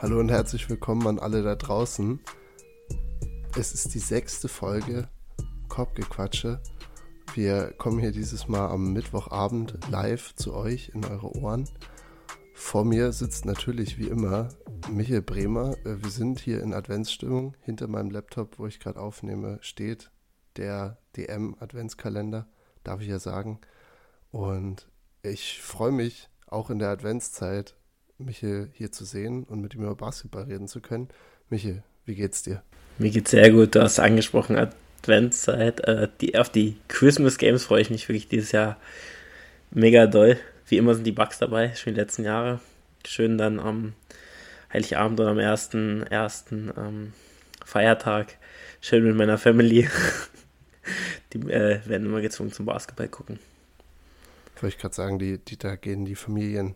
Hallo und herzlich willkommen an alle da draußen. Es ist die sechste Folge Korbgequatsche. Wir kommen hier dieses Mal am Mittwochabend live zu euch in eure Ohren. Vor mir sitzt natürlich wie immer Michael Bremer. Äh, wir sind hier in Adventsstimmung. Hinter meinem Laptop, wo ich gerade aufnehme, steht der DM-Adventskalender, darf ich ja sagen. Und ich freue mich auch in der Adventszeit, Michael hier zu sehen und mit ihm über Basketball reden zu können. Michael, wie geht's dir? Mir geht's sehr gut. Du hast angesprochen, Adventszeit. Äh, die, auf die Christmas Games freue ich mich wirklich dieses Jahr mega doll. Wie immer sind die Bugs dabei, schon die letzten Jahre. Schön dann am Heiligabend oder am ersten, ersten ähm, Feiertag schön mit meiner Family. die äh, werden immer gezwungen zum Basketball gucken. Wollte ich gerade sagen, die, die, da gehen die Familien,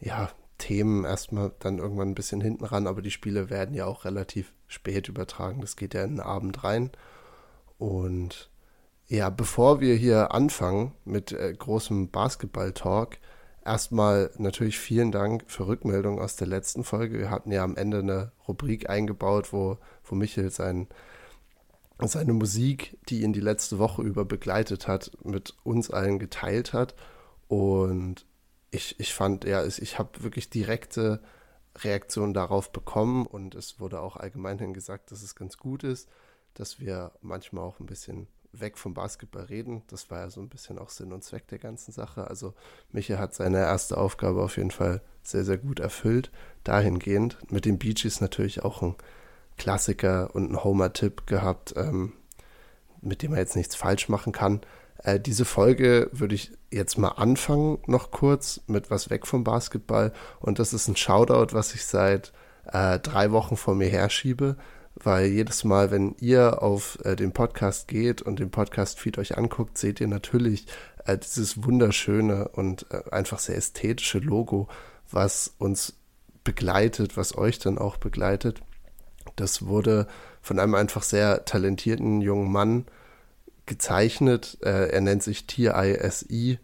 ja, Themen erstmal dann irgendwann ein bisschen hinten ran, aber die Spiele werden ja auch relativ spät übertragen. Das geht ja in den Abend rein. Und ja, bevor wir hier anfangen mit äh, großem Basketball-Talk, erstmal natürlich vielen Dank für Rückmeldungen aus der letzten Folge. Wir hatten ja am Ende eine Rubrik eingebaut, wo, wo Michael sein, seine Musik, die ihn die letzte Woche über begleitet hat, mit uns allen geteilt hat. Und ich, ich fand, ja, ich habe wirklich direkte Reaktionen darauf bekommen und es wurde auch allgemein gesagt, dass es ganz gut ist, dass wir manchmal auch ein bisschen weg vom Basketball reden. Das war ja so ein bisschen auch Sinn und Zweck der ganzen Sache. Also Michael hat seine erste Aufgabe auf jeden Fall sehr, sehr gut erfüllt. Dahingehend mit den Beaches natürlich auch ein Klassiker und ein Homer-Tipp gehabt, ähm, mit dem er jetzt nichts falsch machen kann. Äh, diese Folge würde ich jetzt mal anfangen, noch kurz mit was weg vom Basketball. Und das ist ein Shoutout, was ich seit äh, drei Wochen vor mir herschiebe, weil jedes Mal, wenn ihr auf äh, den Podcast geht und den Podcast-Feed euch anguckt, seht ihr natürlich äh, dieses wunderschöne und äh, einfach sehr ästhetische Logo, was uns begleitet, was euch dann auch begleitet. Das wurde von einem einfach sehr talentierten jungen Mann gezeichnet. Äh, er nennt sich TISI,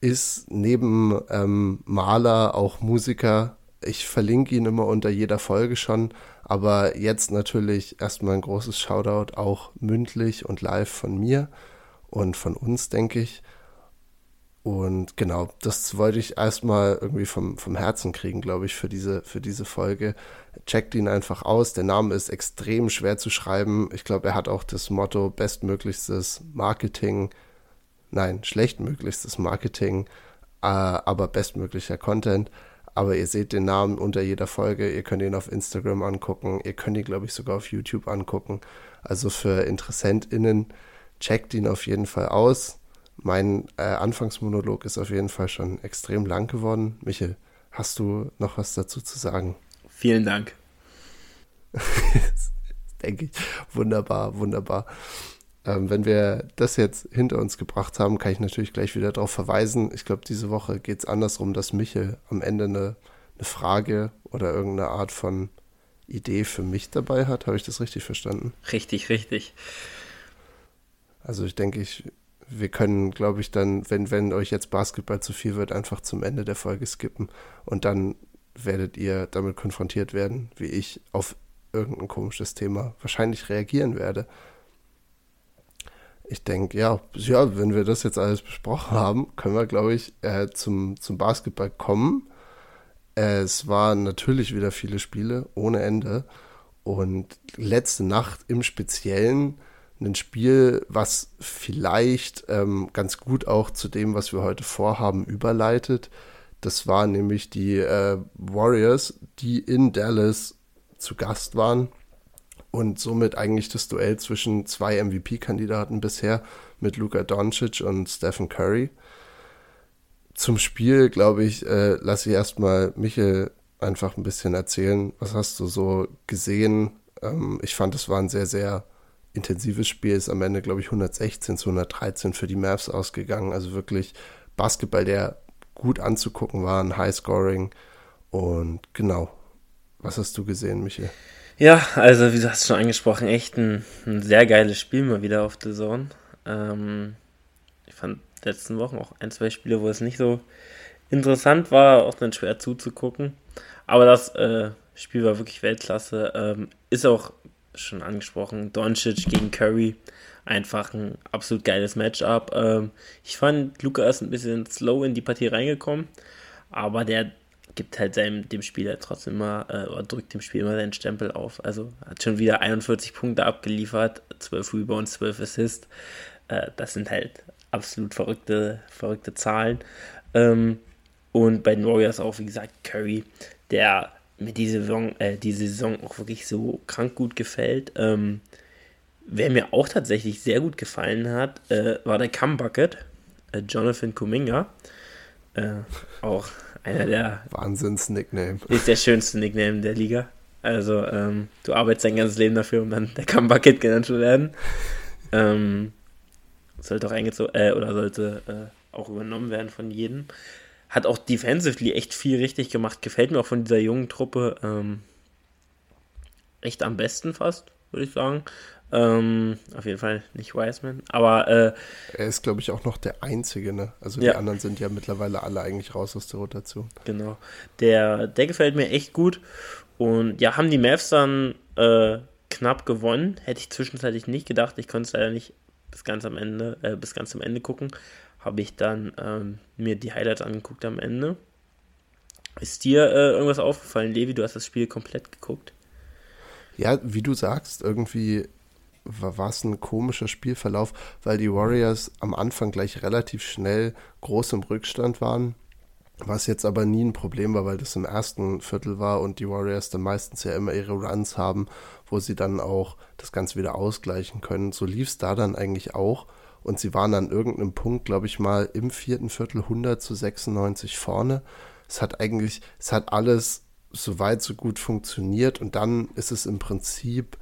ist neben ähm, Maler auch Musiker. Ich verlinke ihn immer unter jeder Folge schon, aber jetzt natürlich erstmal ein großes Shoutout auch mündlich und live von mir und von uns, denke ich. Und genau, das wollte ich erstmal irgendwie vom, vom Herzen kriegen, glaube ich, für diese, für diese Folge. Checkt ihn einfach aus. Der Name ist extrem schwer zu schreiben. Ich glaube, er hat auch das Motto bestmöglichstes Marketing. Nein, schlechtmöglichstes Marketing, äh, aber bestmöglicher Content. Aber ihr seht den Namen unter jeder Folge. Ihr könnt ihn auf Instagram angucken. Ihr könnt ihn, glaube ich, sogar auf YouTube angucken. Also für InteressentInnen, checkt ihn auf jeden Fall aus mein äh, Anfangsmonolog ist auf jeden Fall schon extrem lang geworden. Michel, hast du noch was dazu zu sagen? Vielen Dank. denke ich. Wunderbar, wunderbar. Ähm, wenn wir das jetzt hinter uns gebracht haben, kann ich natürlich gleich wieder darauf verweisen. Ich glaube, diese Woche geht es andersrum, dass Michel am Ende eine, eine Frage oder irgendeine Art von Idee für mich dabei hat. Habe ich das richtig verstanden? Richtig, richtig. Also ich denke, ich wir können, glaube ich, dann, wenn, wenn euch jetzt Basketball zu viel wird, einfach zum Ende der Folge skippen und dann werdet ihr damit konfrontiert werden, wie ich auf irgendein komisches Thema wahrscheinlich reagieren werde. Ich denke, ja, ja, wenn wir das jetzt alles besprochen haben, können wir, glaube ich, äh, zum, zum Basketball kommen. Es waren natürlich wieder viele Spiele ohne Ende. Und letzte Nacht im Speziellen ein Spiel, was vielleicht ähm, ganz gut auch zu dem, was wir heute vorhaben, überleitet. Das waren nämlich die äh, Warriors, die in Dallas zu Gast waren und somit eigentlich das Duell zwischen zwei MVP-Kandidaten bisher mit Luka Doncic und Stephen Curry. Zum Spiel, glaube ich, äh, lasse ich erstmal Michael einfach ein bisschen erzählen. Was hast du so gesehen? Ähm, ich fand, es war ein sehr, sehr intensives Spiel ist am Ende, glaube ich, 116 zu 113 für die Mavs ausgegangen. Also wirklich Basketball, der gut anzugucken war, ein Highscoring. Und genau, was hast du gesehen, Michael? Ja, also wie du hast schon angesprochen, echt ein, ein sehr geiles Spiel mal wieder auf The Zone. Ähm, ich fand letzten Wochen auch ein, zwei Spiele, wo es nicht so interessant war, auch dann schwer zuzugucken. Aber das äh, Spiel war wirklich Weltklasse. Ähm, ist auch schon angesprochen, Doncic gegen Curry. Einfach ein absolut geiles Matchup. Ähm, ich fand, Luca ist ein bisschen slow in die Partie reingekommen, aber der gibt halt seinem, dem Spieler trotzdem immer, äh, oder drückt dem Spiel immer seinen Stempel auf. Also hat schon wieder 41 Punkte abgeliefert, 12 Rebounds, 12 Assists. Äh, das sind halt absolut verrückte, verrückte Zahlen. Ähm, und bei den Warriors auch, wie gesagt, Curry, der mir diese Saison, äh, diese Saison auch wirklich so krank gut gefällt. Ähm, wer mir auch tatsächlich sehr gut gefallen hat, äh, war der Cumbucket, äh, Jonathan Kuminga. Äh, auch einer der. Wahnsinns-Nickname. Ist der schönste Nickname der Liga. Also, ähm, du arbeitest dein ganzes Leben dafür, um dann der Cumbucket genannt zu werden. Ähm, sollte auch eingezogen, äh, oder sollte äh, auch übernommen werden von jedem. Hat auch defensively echt viel richtig gemacht. Gefällt mir auch von dieser jungen Truppe ähm, echt am besten fast, würde ich sagen. Ähm, auf jeden Fall nicht Wiseman. Aber äh, er ist, glaube ich, auch noch der Einzige, ne? Also die ja. anderen sind ja mittlerweile alle eigentlich raus aus der Rotation. Genau. Der, der gefällt mir echt gut. Und ja, haben die Mavs dann äh, knapp gewonnen. Hätte ich zwischenzeitlich nicht gedacht. Ich konnte es leider nicht bis ganz am Ende, äh, bis ganz am Ende gucken. Habe ich dann ähm, mir die Highlights angeguckt am Ende. Ist dir äh, irgendwas aufgefallen, Levi? Du hast das Spiel komplett geguckt. Ja, wie du sagst, irgendwie war es ein komischer Spielverlauf, weil die Warriors am Anfang gleich relativ schnell groß im Rückstand waren. Was jetzt aber nie ein Problem war, weil das im ersten Viertel war und die Warriors dann meistens ja immer ihre Runs haben, wo sie dann auch das Ganze wieder ausgleichen können. So lief es da dann eigentlich auch. Und sie waren an irgendeinem Punkt, glaube ich mal, im vierten Viertel 100 zu 96 vorne. Es hat eigentlich, es hat alles so weit, so gut funktioniert. Und dann ist es im Prinzip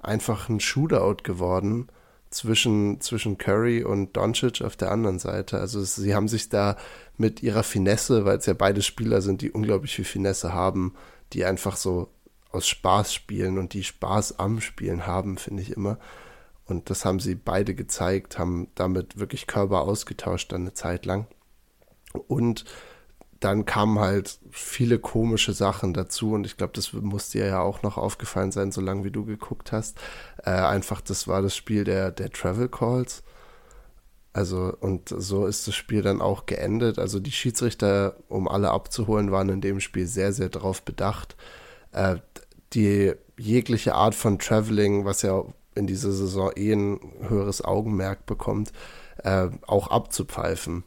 einfach ein Shootout geworden zwischen, zwischen Curry und Doncic auf der anderen Seite. Also sie haben sich da mit ihrer Finesse, weil es ja beide Spieler sind, die unglaublich viel Finesse haben, die einfach so aus Spaß spielen und die Spaß am Spielen haben, finde ich immer. Und das haben sie beide gezeigt, haben damit wirklich Körper ausgetauscht dann eine Zeit lang. Und dann kamen halt viele komische Sachen dazu und ich glaube, das muss dir ja auch noch aufgefallen sein, solange wie du geguckt hast. Äh, einfach, das war das Spiel der, der Travel Calls. Also, und so ist das Spiel dann auch geendet. Also, die Schiedsrichter, um alle abzuholen, waren in dem Spiel sehr, sehr darauf bedacht, äh, die jegliche Art von Traveling, was ja in dieser Saison eh ein höheres Augenmerk bekommt, äh, auch abzupfeifen.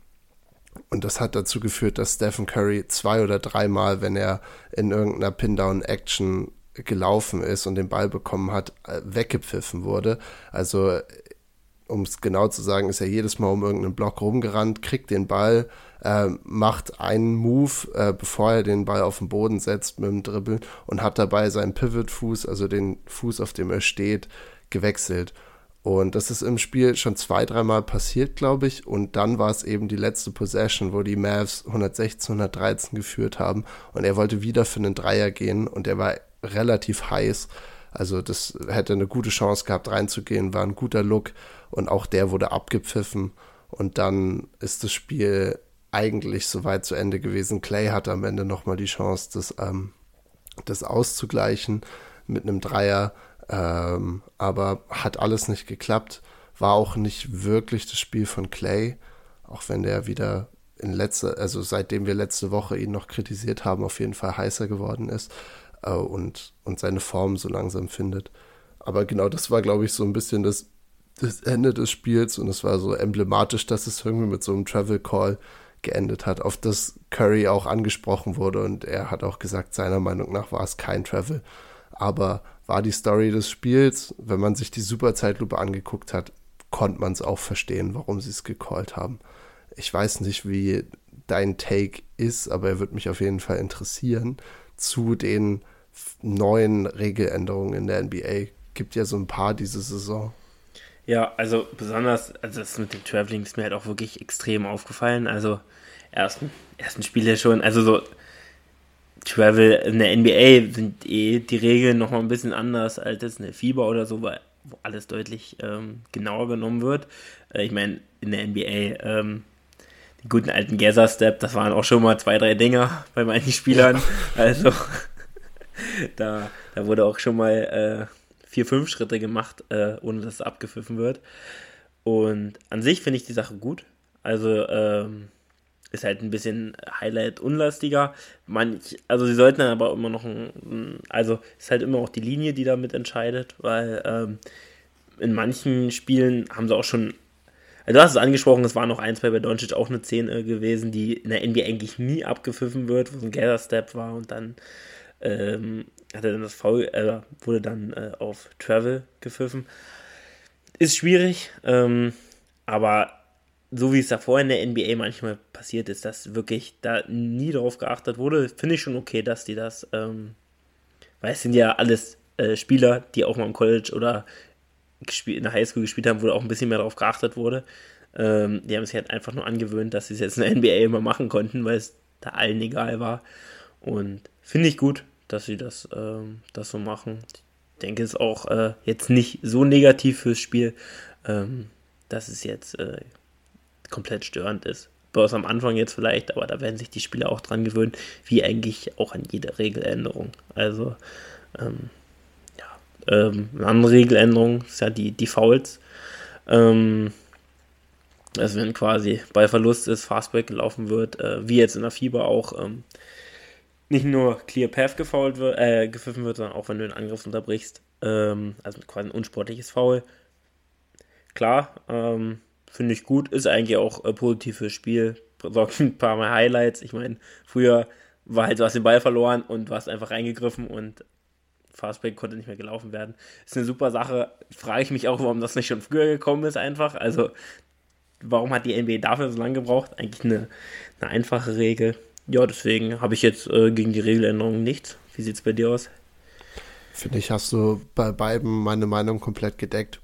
Und das hat dazu geführt, dass Stephen Curry zwei oder dreimal, wenn er in irgendeiner Pin-Down-Action gelaufen ist und den Ball bekommen hat, äh, weggepfiffen wurde. Also, um es genau zu sagen, ist er jedes Mal um irgendeinen Block rumgerannt, kriegt den Ball, äh, macht einen Move, äh, bevor er den Ball auf den Boden setzt mit dem Dribbeln und hat dabei seinen Pivot-Fuß, also den Fuß, auf dem er steht, gewechselt. Und das ist im Spiel schon zwei, dreimal passiert, glaube ich. Und dann war es eben die letzte Possession, wo die Mavs 116, 113 geführt haben. Und er wollte wieder für einen Dreier gehen und er war relativ heiß. Also das hätte eine gute Chance gehabt reinzugehen, war ein guter Look. Und auch der wurde abgepfiffen. Und dann ist das Spiel eigentlich soweit zu Ende gewesen. Clay hatte am Ende nochmal die Chance, das, ähm, das auszugleichen mit einem Dreier. Ähm, aber hat alles nicht geklappt. War auch nicht wirklich das Spiel von Clay, auch wenn der wieder in letzter, also seitdem wir letzte Woche ihn noch kritisiert haben, auf jeden Fall heißer geworden ist äh, und, und seine Form so langsam findet. Aber genau das war, glaube ich, so ein bisschen das, das Ende des Spiels und es war so emblematisch, dass es irgendwie mit so einem Travel Call geendet hat, auf das Curry auch angesprochen wurde und er hat auch gesagt, seiner Meinung nach war es kein Travel. Aber war die Story des Spiels. Wenn man sich die Superzeitlupe angeguckt hat, konnte man es auch verstehen, warum sie es gecallt haben. Ich weiß nicht, wie dein Take ist, aber er wird mich auf jeden Fall interessieren zu den neuen Regeländerungen in der NBA. Gibt ja so ein paar diese Saison. Ja, also besonders, also das mit dem Traveling ist mir halt auch wirklich extrem aufgefallen. Also ersten, ersten Spiele schon, also so Travel in der NBA sind eh die Regeln noch mal ein bisschen anders als jetzt in der FIBA oder so, weil wo alles deutlich ähm, genauer genommen wird. Äh, ich meine, in der NBA, ähm, die guten alten Gather Step, das waren auch schon mal zwei, drei Dinger bei manchen Spielern. Ja. Also da, da wurde auch schon mal äh, vier, fünf Schritte gemacht, äh, ohne dass es abgepfiffen wird. Und an sich finde ich die Sache gut. Also ähm, ist halt ein bisschen Highlight-unlastiger. Manch, also sie sollten dann aber immer noch ein, also ist halt immer auch die Linie, die damit entscheidet, weil ähm, in manchen Spielen haben sie auch schon, also du hast es angesprochen, es waren noch ein, zwei bei Doncic auch eine 10 äh, gewesen, die in der NBA eigentlich nie abgepfiffen wird, wo es ein Gather-Step war und dann ähm, hat er dann das Foul, äh, wurde dann äh, auf Travel gepfiffen. Ist schwierig, ähm, aber so wie es davor in der NBA manchmal passiert ist, dass wirklich da nie drauf geachtet wurde, finde ich schon okay, dass die das, ähm, weil es sind ja alles äh, Spieler, die auch mal im College oder in der Highschool gespielt haben, wo auch ein bisschen mehr darauf geachtet wurde. Ähm, die haben sich halt einfach nur angewöhnt, dass sie es jetzt in der NBA immer machen konnten, weil es da allen egal war. Und finde ich gut, dass sie das, ähm, das so machen. Ich denke, es ist auch äh, jetzt nicht so negativ fürs Spiel, ähm, dass es jetzt äh, komplett störend ist. Bloß am Anfang jetzt vielleicht, aber da werden sich die Spieler auch dran gewöhnen, wie eigentlich auch an jede Regeländerung. Also, ähm, ja, ähm, eine andere Regeländerung ist ja die, die Fouls. Ähm, also wenn quasi bei Verlust ist, Fastback gelaufen wird, äh, wie jetzt in der Fieber auch, ähm, nicht nur Clear Path gefoult wird, äh, gepfiffen wird, sondern auch wenn du den Angriff unterbrichst. Ähm, also quasi ein unsportliches Foul. Klar, ähm, Finde ich gut. Ist eigentlich auch ein positives Spiel. Sorgt ein paar Mal Highlights. Ich meine, früher war halt, du hast den Ball verloren und du hast einfach reingegriffen und Fastback konnte nicht mehr gelaufen werden. Ist eine super Sache. Frage ich mich auch, warum das nicht schon früher gekommen ist, einfach. Also, warum hat die NBA dafür so lange gebraucht? Eigentlich eine, eine einfache Regel. Ja, deswegen habe ich jetzt äh, gegen die Regeländerung nichts. Wie sieht es bei dir aus? Finde ich, hast du bei beiden meine Meinung komplett gedeckt.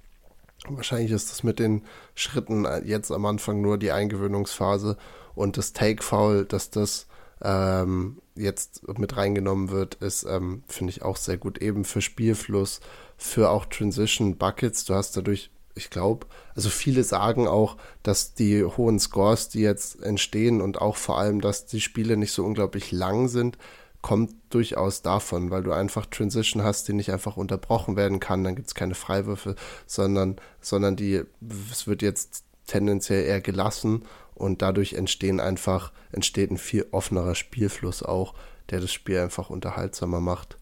Wahrscheinlich ist das mit den Schritten jetzt am Anfang nur die Eingewöhnungsphase und das Take-Foul, dass das ähm, jetzt mit reingenommen wird, ist, ähm, finde ich auch sehr gut. Eben für Spielfluss, für auch Transition Buckets. Du hast dadurch, ich glaube, also viele sagen auch, dass die hohen Scores, die jetzt entstehen und auch vor allem, dass die Spiele nicht so unglaublich lang sind, kommt durchaus davon, weil du einfach Transition hast, die nicht einfach unterbrochen werden kann, dann gibt es keine Freiwürfe, sondern, sondern die, es wird jetzt tendenziell eher gelassen und dadurch entstehen einfach, entsteht ein viel offenerer Spielfluss auch, der das Spiel einfach unterhaltsamer macht.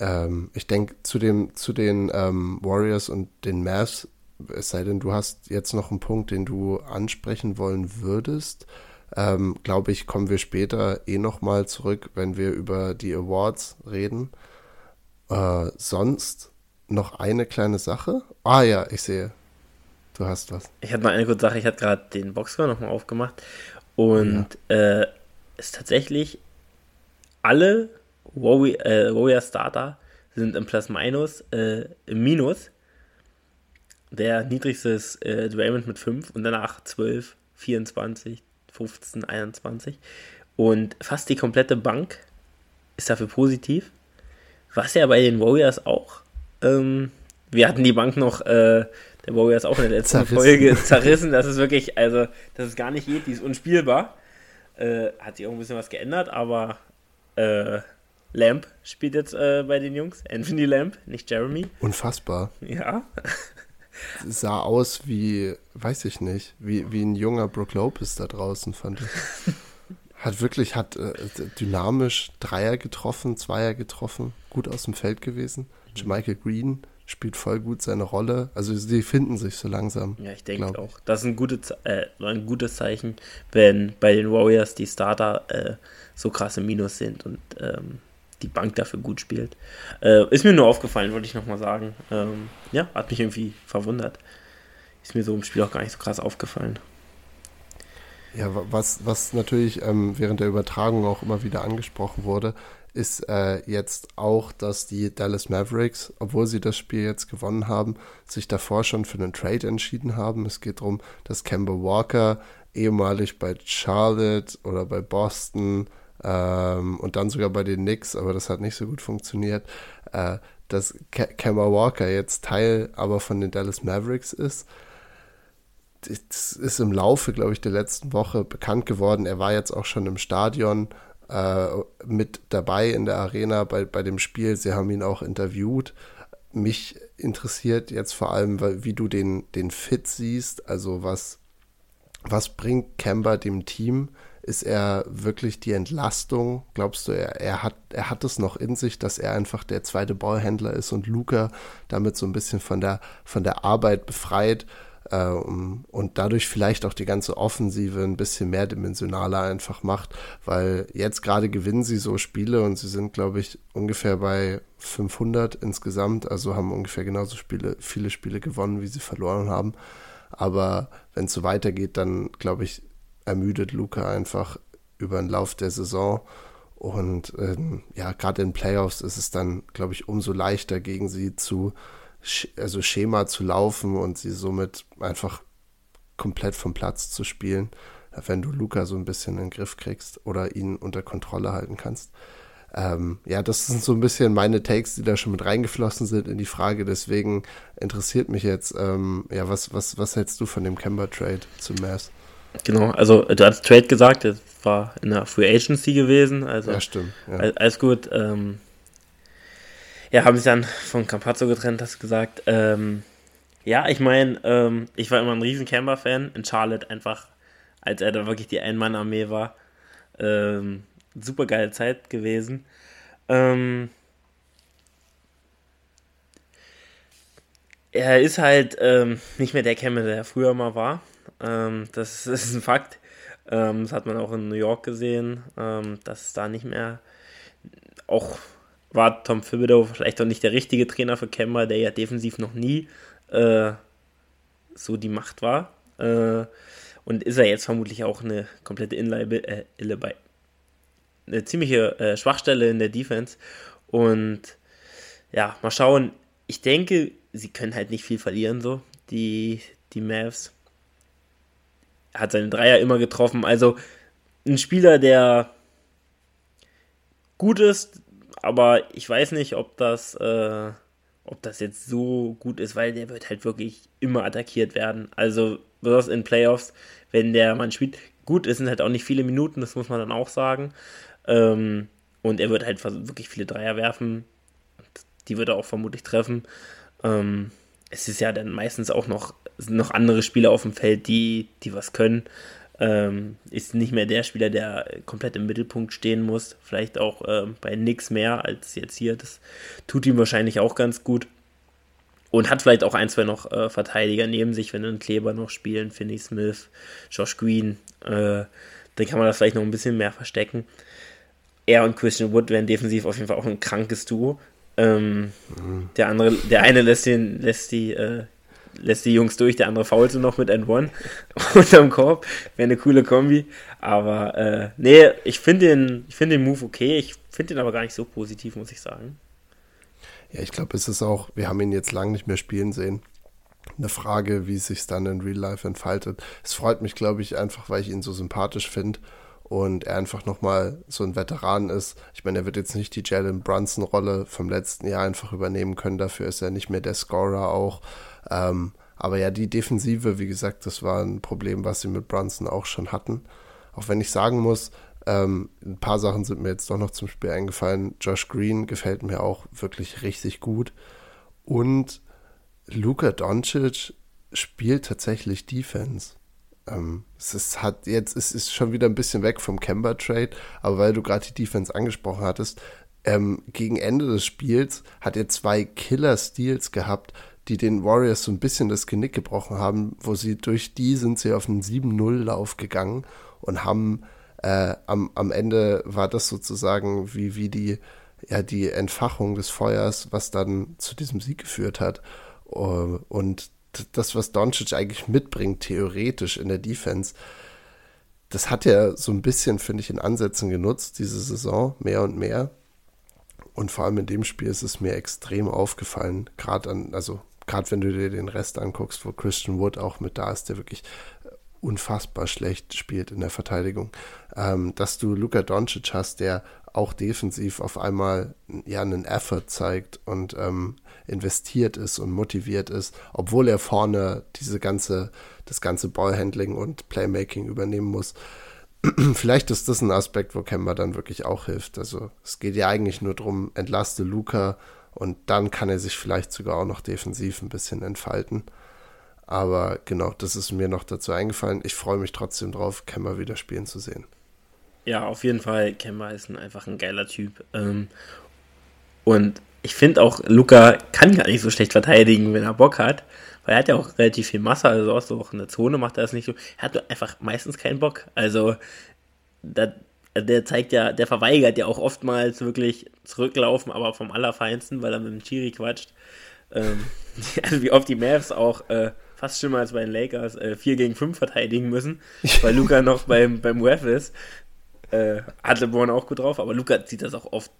Ähm, ich denke, zu, zu den ähm, Warriors und den Mavs, es sei denn, du hast jetzt noch einen Punkt, den du ansprechen wollen würdest, ähm, glaube ich, kommen wir später eh nochmal zurück, wenn wir über die Awards reden. Äh, sonst noch eine kleine Sache. Ah ja, ich sehe. Du hast was. Ich hatte noch eine kurze Sache. Ich hatte gerade den Boxscore nochmal aufgemacht. Und ja. äh, ist tatsächlich alle Warrior, äh, Warrior Starter sind im Plus-Minus äh, im Minus. Der niedrigste ist äh, Draymond mit 5 und danach 12, 24, 15, 21. Und fast die komplette Bank ist dafür positiv. Was ja bei den Warriors auch. Ähm, wir hatten die Bank noch, äh, der Warriors auch in der letzten zerrissen. Folge zerrissen. Das ist wirklich, also, das ist gar nicht geht, die ist unspielbar. Äh, hat sich auch ein bisschen was geändert, aber äh, Lamp spielt jetzt äh, bei den Jungs. Anthony Lamp, nicht Jeremy. Unfassbar. Ja sah aus wie, weiß ich nicht, wie, wie ein junger Brook Lopez da draußen, fand ich. Hat wirklich, hat äh, dynamisch Dreier getroffen, Zweier getroffen, gut aus dem Feld gewesen. Mhm. Michael Green spielt voll gut seine Rolle. Also sie finden sich so langsam. Ja, ich denke auch. Das ist ein, gute, äh, ein gutes Zeichen, wenn bei den Warriors die Starter äh, so krasse Minus sind und ähm, die Bank dafür gut spielt. Äh, ist mir nur aufgefallen, wollte ich nochmal sagen. Ähm, ja, hat mich irgendwie verwundert. Ist mir so im Spiel auch gar nicht so krass aufgefallen. Ja, was, was natürlich ähm, während der Übertragung auch immer wieder angesprochen wurde, ist äh, jetzt auch, dass die Dallas Mavericks, obwohl sie das Spiel jetzt gewonnen haben, sich davor schon für einen Trade entschieden haben. Es geht darum, dass Kemba Walker ehemalig bei Charlotte oder bei Boston ähm, und dann sogar bei den Knicks, aber das hat nicht so gut funktioniert, äh, dass Kemba Walker jetzt Teil aber von den Dallas Mavericks ist. Das ist im Laufe, glaube ich, der letzten Woche bekannt geworden. Er war jetzt auch schon im Stadion äh, mit dabei in der Arena bei, bei dem Spiel. Sie haben ihn auch interviewt. Mich interessiert jetzt vor allem, wie du den, den Fit siehst, also was, was bringt Kemba dem Team? Ist er wirklich die Entlastung? Glaubst du, er, er, hat, er hat es noch in sich, dass er einfach der zweite Ballhändler ist und Luca damit so ein bisschen von der, von der Arbeit befreit äh, und dadurch vielleicht auch die ganze Offensive ein bisschen mehrdimensionaler einfach macht, weil jetzt gerade gewinnen sie so Spiele und sie sind, glaube ich, ungefähr bei 500 insgesamt, also haben ungefähr genauso Spiele, viele Spiele gewonnen, wie sie verloren haben. Aber wenn es so weitergeht, dann glaube ich, ermüdet Luca einfach über den Lauf der Saison. Und ähm, ja, gerade in Playoffs ist es dann, glaube ich, umso leichter gegen sie zu, also Schema zu laufen und sie somit einfach komplett vom Platz zu spielen, wenn du Luca so ein bisschen in den Griff kriegst oder ihn unter Kontrolle halten kannst. Ähm, ja, das sind so ein bisschen meine Takes, die da schon mit reingeflossen sind in die Frage. Deswegen interessiert mich jetzt, ähm, ja, was, was, was hältst du von dem Kemba-Trade zu Mavs? Genau, also du hast Trade gesagt, das war in der Free Agency gewesen. Also ja, stimmt. Ja. Alles gut. Ähm, ja, haben sich dann von Campazzo getrennt, hast du gesagt. Ähm, ja, ich meine, ähm, ich war immer ein riesen Camber-Fan. In Charlotte einfach, als er da wirklich die Ein-Mann-Armee war. Ähm, super geile Zeit gewesen. Ähm, er ist halt ähm, nicht mehr der Camber, der er früher mal war. Ähm, das ist ein Fakt. Ähm, das hat man auch in New York gesehen, ähm, dass da nicht mehr auch war Tom Thibodeau vielleicht auch nicht der richtige Trainer für Kemba, der ja defensiv noch nie äh, so die Macht war. Äh, und ist er jetzt vermutlich auch eine komplette Inleibe, äh, eine ziemliche äh, Schwachstelle in der Defense. Und ja, mal schauen. Ich denke, sie können halt nicht viel verlieren, so, die, die Mavs hat seine Dreier immer getroffen. Also ein Spieler, der gut ist, aber ich weiß nicht, ob das, äh, ob das jetzt so gut ist, weil der wird halt wirklich immer attackiert werden. Also besonders in Playoffs, wenn der Mann spielt. Gut, es sind halt auch nicht viele Minuten, das muss man dann auch sagen. Ähm, und er wird halt wirklich viele Dreier werfen. Die wird er auch vermutlich treffen. Ähm, es ist ja dann meistens auch noch, noch andere Spieler auf dem Feld, die, die was können. Ähm, ist nicht mehr der Spieler, der komplett im Mittelpunkt stehen muss. Vielleicht auch äh, bei nix mehr als jetzt hier. Das tut ihm wahrscheinlich auch ganz gut. Und hat vielleicht auch ein, zwei noch äh, Verteidiger neben sich, wenn dann Kleber noch spielen, Finney Smith, Josh Green. Äh, dann kann man das vielleicht noch ein bisschen mehr verstecken. Er und Christian Wood wären defensiv auf jeden Fall auch ein krankes Duo. Ähm, mhm. Der andere, der eine lässt, den, lässt die äh, lässt die Jungs durch, der andere faulte noch mit and one unterm Korb. Wäre eine coole Kombi. Aber äh, nee, ich finde den, find den Move okay. Ich finde den aber gar nicht so positiv, muss ich sagen. Ja, ich glaube, es ist auch, wir haben ihn jetzt lange nicht mehr spielen sehen. Eine Frage, wie es sich dann in Real Life entfaltet. Es freut mich, glaube ich, einfach, weil ich ihn so sympathisch finde und er einfach nochmal so ein Veteran ist. Ich meine, er wird jetzt nicht die Jalen Brunson-Rolle vom letzten Jahr einfach übernehmen können. Dafür ist er nicht mehr der Scorer auch. Ähm, aber ja, die Defensive, wie gesagt, das war ein Problem, was sie mit Brunson auch schon hatten. Auch wenn ich sagen muss, ähm, ein paar Sachen sind mir jetzt doch noch zum Spiel eingefallen. Josh Green gefällt mir auch wirklich richtig gut. Und Luka Doncic spielt tatsächlich Defense. Ähm, es ist, hat jetzt, es ist schon wieder ein bisschen weg vom Kemba Trade, aber weil du gerade die Defense angesprochen hattest, ähm, gegen Ende des Spiels hat er zwei Killer-Steals gehabt, die den Warriors so ein bisschen das Genick gebrochen haben, wo sie durch die sind sie auf einen 7-0-Lauf gegangen und haben äh, am, am Ende war das sozusagen wie, wie die, ja, die Entfachung des Feuers, was dann zu diesem Sieg geführt hat. Uh, und das, was Doncic eigentlich mitbringt, theoretisch in der Defense, das hat er so ein bisschen, finde ich, in Ansätzen genutzt, diese Saison, mehr und mehr. Und vor allem in dem Spiel ist es mir extrem aufgefallen, gerade an, also gerade wenn du dir den Rest anguckst, wo Christian Wood auch mit da ist, der wirklich unfassbar schlecht spielt in der Verteidigung, ähm, dass du Luka Doncic hast, der auch defensiv auf einmal ja einen Effort zeigt und ähm, investiert ist und motiviert ist, obwohl er vorne diese ganze, das ganze Ballhandling und Playmaking übernehmen muss. vielleicht ist das ein Aspekt, wo Kemba dann wirklich auch hilft. Also es geht ja eigentlich nur darum, entlaste Luca und dann kann er sich vielleicht sogar auch noch defensiv ein bisschen entfalten. Aber genau, das ist mir noch dazu eingefallen. Ich freue mich trotzdem drauf, Kemba wieder spielen zu sehen. Ja, auf jeden Fall. Kemba ist ein, einfach ein geiler Typ. Ähm, und ich finde auch, Luca kann gar nicht so schlecht verteidigen, wenn er Bock hat. Weil er hat ja auch relativ viel Masse, also auch so in der Zone macht er das nicht so. Er hat einfach meistens keinen Bock. Also, da, der zeigt ja, der verweigert ja auch oftmals wirklich zurücklaufen, aber vom Allerfeinsten, weil er mit dem Chiri quatscht. Ähm, also wie oft die Mavs auch äh, fast schlimmer als bei den Lakers äh, 4 gegen 5 verteidigen müssen, weil Luca noch beim, beim Ref ist. Äh, hat LeBron auch gut drauf, aber Luca zieht das auch oft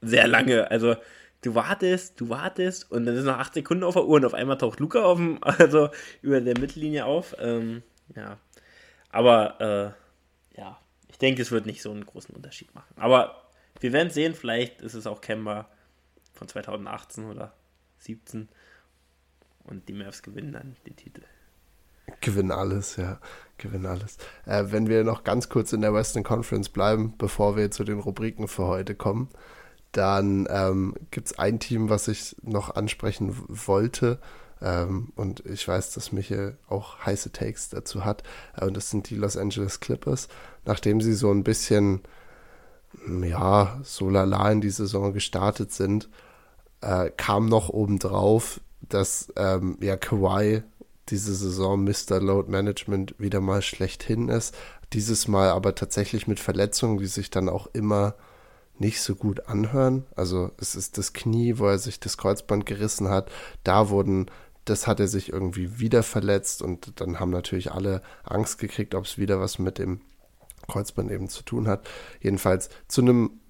sehr lange. Also du wartest, du wartest und dann ist noch acht Sekunden auf der Uhr und auf einmal taucht Luca auf dem, also über der Mittellinie auf. Ähm, ja. Aber äh, ja, ich denke, es wird nicht so einen großen Unterschied machen. Aber wir werden sehen, vielleicht ist es auch Kemba von 2018 oder 17 und die Mavs gewinnen dann den Titel. Gewinnen alles, ja. Gewinnen alles. Äh, wenn wir noch ganz kurz in der Western Conference bleiben, bevor wir zu den Rubriken für heute kommen, dann ähm, gibt es ein Team, was ich noch ansprechen wollte. Ähm, und ich weiß, dass Michael auch heiße Takes dazu hat. Äh, und das sind die Los Angeles Clippers. Nachdem sie so ein bisschen, ja, so lala in die Saison gestartet sind, äh, kam noch obendrauf, dass ähm, ja Kawhi diese Saison Mr. Load Management wieder mal schlechthin ist. Dieses Mal aber tatsächlich mit Verletzungen, die sich dann auch immer nicht so gut anhören. Also es ist das Knie, wo er sich das Kreuzband gerissen hat. Da wurden, das hat er sich irgendwie wieder verletzt und dann haben natürlich alle Angst gekriegt, ob es wieder was mit dem Kreuzband eben zu tun hat. Jedenfalls zu einem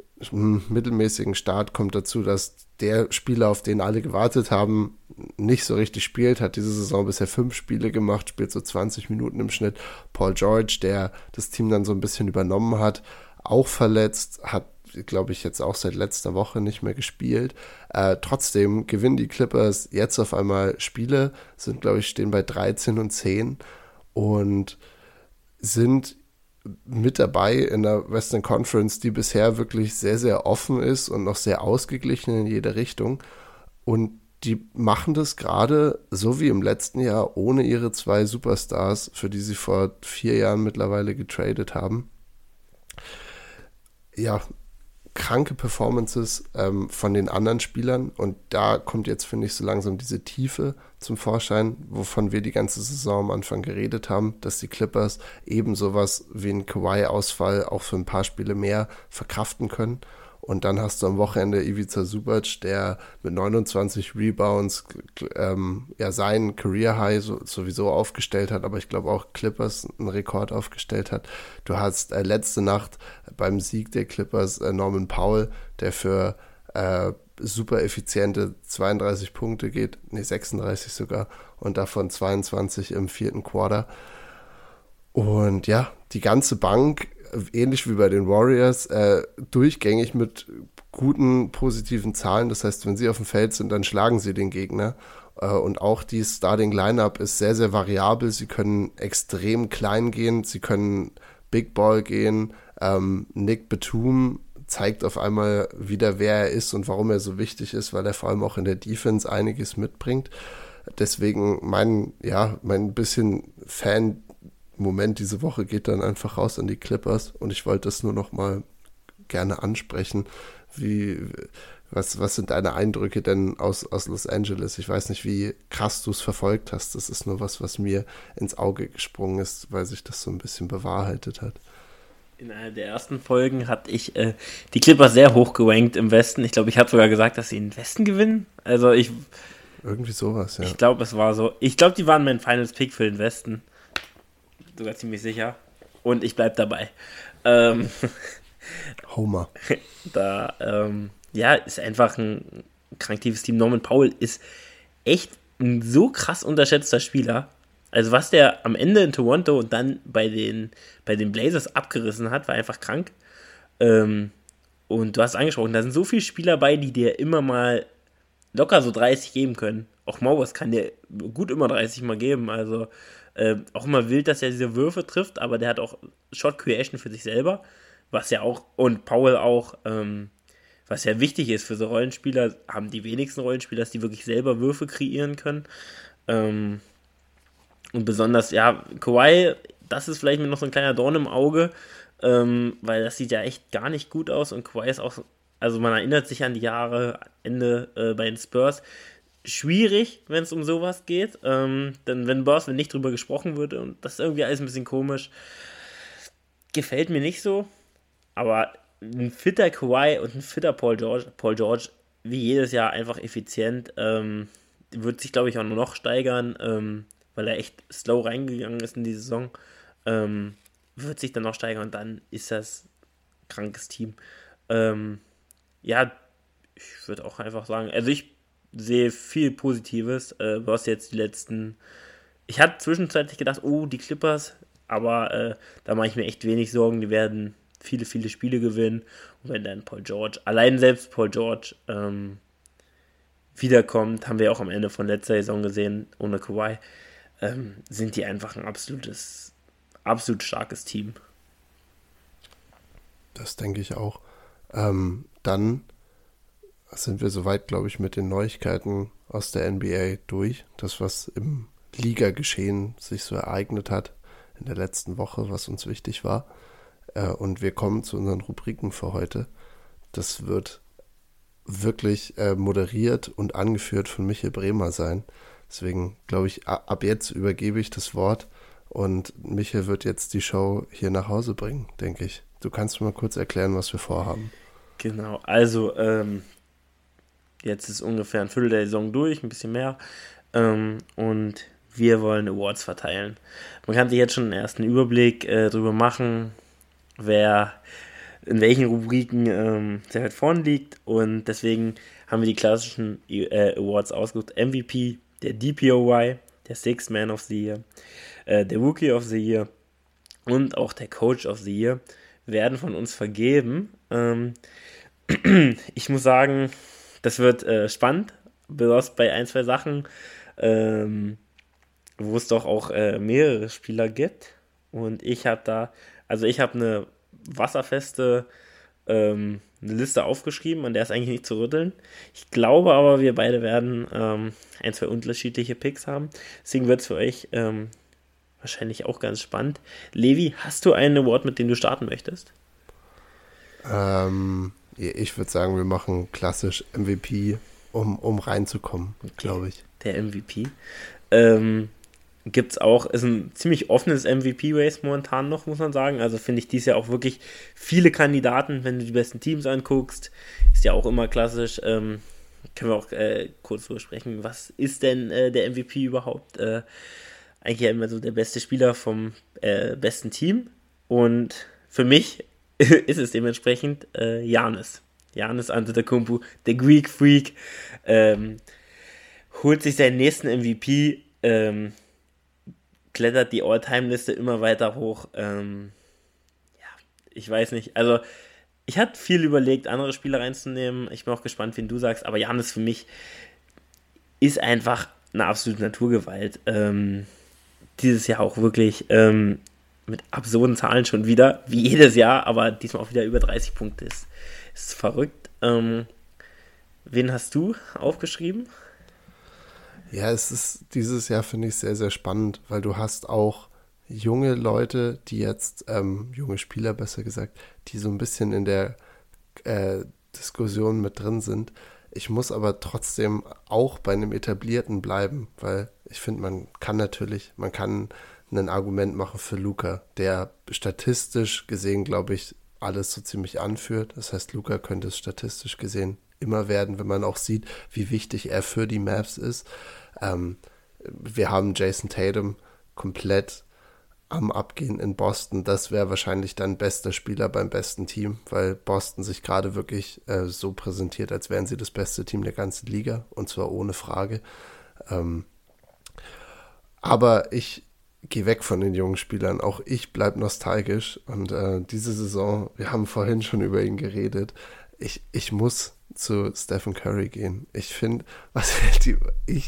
mittelmäßigen Start kommt dazu, dass der Spieler, auf den alle gewartet haben, nicht so richtig spielt, hat diese Saison bisher fünf Spiele gemacht, spielt so 20 Minuten im Schnitt. Paul George, der das Team dann so ein bisschen übernommen hat, auch verletzt, hat glaube ich, jetzt auch seit letzter Woche nicht mehr gespielt. Äh, trotzdem gewinnen die Clippers jetzt auf einmal Spiele, sind, glaube ich, stehen bei 13 und 10 und sind mit dabei in der Western Conference, die bisher wirklich sehr, sehr offen ist und noch sehr ausgeglichen in jede Richtung. Und die machen das gerade so wie im letzten Jahr ohne ihre zwei Superstars, für die sie vor vier Jahren mittlerweile getradet haben. Ja, kranke Performances ähm, von den anderen Spielern. Und da kommt jetzt, finde ich, so langsam diese Tiefe zum Vorschein, wovon wir die ganze Saison am Anfang geredet haben, dass die Clippers eben sowas wie einen Kawhi-Ausfall auch für ein paar Spiele mehr verkraften können und dann hast du am Wochenende Ivica Subac, der mit 29 Rebounds ähm, ja seinen Career High so, sowieso aufgestellt hat, aber ich glaube auch Clippers einen Rekord aufgestellt hat. Du hast äh, letzte Nacht beim Sieg der Clippers äh, Norman Powell, der für äh, super effiziente 32 Punkte geht, nee 36 sogar und davon 22 im vierten Quarter. Und ja, die ganze Bank ähnlich wie bei den Warriors, äh, durchgängig mit guten positiven Zahlen. Das heißt, wenn sie auf dem Feld sind, dann schlagen sie den Gegner. Äh, und auch die Starting Lineup ist sehr, sehr variabel. Sie können extrem klein gehen, sie können Big Ball gehen. Ähm, Nick Batum zeigt auf einmal wieder, wer er ist und warum er so wichtig ist, weil er vor allem auch in der Defense einiges mitbringt. Deswegen mein, ja, mein bisschen Fan Moment diese Woche geht dann einfach raus an die Clippers und ich wollte das nur noch mal gerne ansprechen. Wie, was, was sind deine Eindrücke denn aus, aus Los Angeles? Ich weiß nicht, wie krass du es verfolgt hast. Das ist nur was, was mir ins Auge gesprungen ist, weil sich das so ein bisschen bewahrheitet hat. In einer der ersten Folgen hatte ich äh, die Clippers sehr hoch gerankt im Westen. Ich glaube, ich habe sogar gesagt, dass sie den Westen gewinnen. Also ich. Irgendwie sowas, ja. Ich glaube, es war so. Ich glaube, die waren mein Finals Pick für den Westen sogar ziemlich sicher. Und ich bleib dabei. Ähm, Homer. Da, ähm, ja, ist einfach ein kranktives Team. Norman Powell ist echt ein so krass unterschätzter Spieler. Also was der am Ende in Toronto und dann bei den, bei den Blazers abgerissen hat, war einfach krank. Ähm, und du hast angesprochen, da sind so viele Spieler bei, die dir immer mal locker so 30 geben können. Auch Maubers kann dir gut immer 30 mal geben. Also Äh, auch immer wild, dass er diese Würfe trifft, aber der hat auch Shot Creation für sich selber, was ja auch, und Powell auch, ähm, was ja wichtig ist für so Rollenspieler, haben die wenigsten Rollenspieler, dass die wirklich selber Würfe kreieren können. Ähm, und besonders, ja, Kawhi, das ist vielleicht noch so ein kleiner Dorn im Auge, ähm, weil das sieht ja echt gar nicht gut aus und Kawhi ist auch, also man erinnert sich an die Jahre Ende äh, bei den Spurs, schwierig, wenn es um sowas geht, ähm, denn wenn Boss, wenn nicht drüber gesprochen wird und das ist irgendwie alles ein bisschen komisch, gefällt mir nicht so, aber ein fitter Kawhi und ein fitter Paul George, Paul George, wie jedes Jahr einfach effizient, ähm, wird sich glaube ich auch noch steigern, ähm, weil er echt slow reingegangen ist in die Saison. Ähm, wird sich dann noch steigern und dann ist das krankes Team. Ähm, ja, ich würde auch einfach sagen, also ich sehe viel Positives, äh, was jetzt die letzten. Ich hatte zwischenzeitlich gedacht, oh, die Clippers, aber äh, da mache ich mir echt wenig Sorgen. Die werden viele, viele Spiele gewinnen. Und wenn dann Paul George, allein selbst Paul George, ähm, wiederkommt, haben wir auch am Ende von letzter Saison gesehen, ohne Kawhi, ähm, sind die einfach ein absolutes absolut starkes Team. Das denke ich auch. Ähm, dann sind wir soweit, glaube ich, mit den Neuigkeiten aus der NBA durch. Das, was im Liga-Geschehen sich so ereignet hat in der letzten Woche, was uns wichtig war. Äh, und wir kommen zu unseren Rubriken für heute. Das wird wirklich äh, moderiert und angeführt von Michael Bremer sein. Deswegen glaube ich, ab jetzt übergebe ich das Wort und Michael wird jetzt die Show hier nach Hause bringen, denke ich. Du kannst mal kurz erklären, was wir vorhaben. Genau, also ähm, jetzt ist ungefähr ein Viertel der Saison durch, ein bisschen mehr. Ähm, und wir wollen Awards verteilen. Man kann sich jetzt schon einen ersten Überblick äh, darüber machen, wer in welchen Rubriken ähm, sehr weit vorne liegt. Und deswegen haben wir die klassischen äh, Awards ausgesucht. MVP, der DPOY, der Sixth Man of the Year, äh, der Rookie of the Year und auch der Coach of the Year werden von uns vergeben. Ähm, ich muss sagen, das wird äh, spannend, besonders bei ein, zwei Sachen, ähm, wo es doch auch äh, mehrere Spieler gibt. Und ich habe da, also ich habe eine wasserfeste ähm, eine Liste aufgeschrieben, an der ist eigentlich nicht zu rütteln. Ich glaube aber, wir beide werden ähm, ein, zwei unterschiedliche Picks haben. Deswegen wird es für euch ähm, wahrscheinlich auch ganz spannend. Levi, hast du einen Award, mit dem du starten möchtest? Ähm, ich würde sagen, wir machen klassisch MVP, um, um reinzukommen, okay. glaube ich. Der MVP. Ähm, gibt es auch, ist ein ziemlich offenes MVP-Race momentan noch, muss man sagen. Also finde ich dies ja auch wirklich viele Kandidaten, wenn du die besten Teams anguckst. Ist ja auch immer klassisch. Ähm, können wir auch äh, kurz drüber sprechen. Was ist denn äh, der MVP überhaupt? Äh, eigentlich ja immer so der beste Spieler vom äh, besten Team. Und für mich ist es dementsprechend äh, Janis. Janis Antetokounmpo, der Greek Freak, ähm, holt sich seinen nächsten MVP, ähm, klettert die All-Time-Liste immer weiter hoch. Ähm, ja, ich weiß nicht. Also, ich hatte viel überlegt, andere Spieler reinzunehmen. Ich bin auch gespannt, wen du sagst. Aber Janis für mich ist einfach eine absolute Naturgewalt. Ähm, dieses Jahr auch wirklich ähm, mit absurden Zahlen schon wieder, wie jedes Jahr, aber diesmal auch wieder über 30 Punkte ist. Ist verrückt. Ähm, wen hast du aufgeschrieben? Ja, es ist dieses Jahr, finde ich, sehr, sehr spannend, weil du hast auch junge Leute, die jetzt, ähm, junge Spieler besser gesagt, die so ein bisschen in der äh, Diskussion mit drin sind. Ich muss aber trotzdem auch bei einem etablierten bleiben, weil ich finde, man kann natürlich, man kann ein Argument machen für Luca, der statistisch gesehen, glaube ich, alles so ziemlich anführt. Das heißt, Luca könnte es statistisch gesehen immer werden, wenn man auch sieht, wie wichtig er für die Maps ist. Ähm, wir haben Jason Tatum komplett am Abgehen in Boston. Das wäre wahrscheinlich dann bester Spieler beim besten Team, weil Boston sich gerade wirklich äh, so präsentiert, als wären sie das beste Team der ganzen Liga und zwar ohne Frage. Ähm, aber ich gehe weg von den jungen Spielern. Auch ich bleibe nostalgisch. Und äh, diese Saison, wir haben vorhin schon über ihn geredet. Ich, ich muss zu Stephen Curry gehen. Ich finde, was er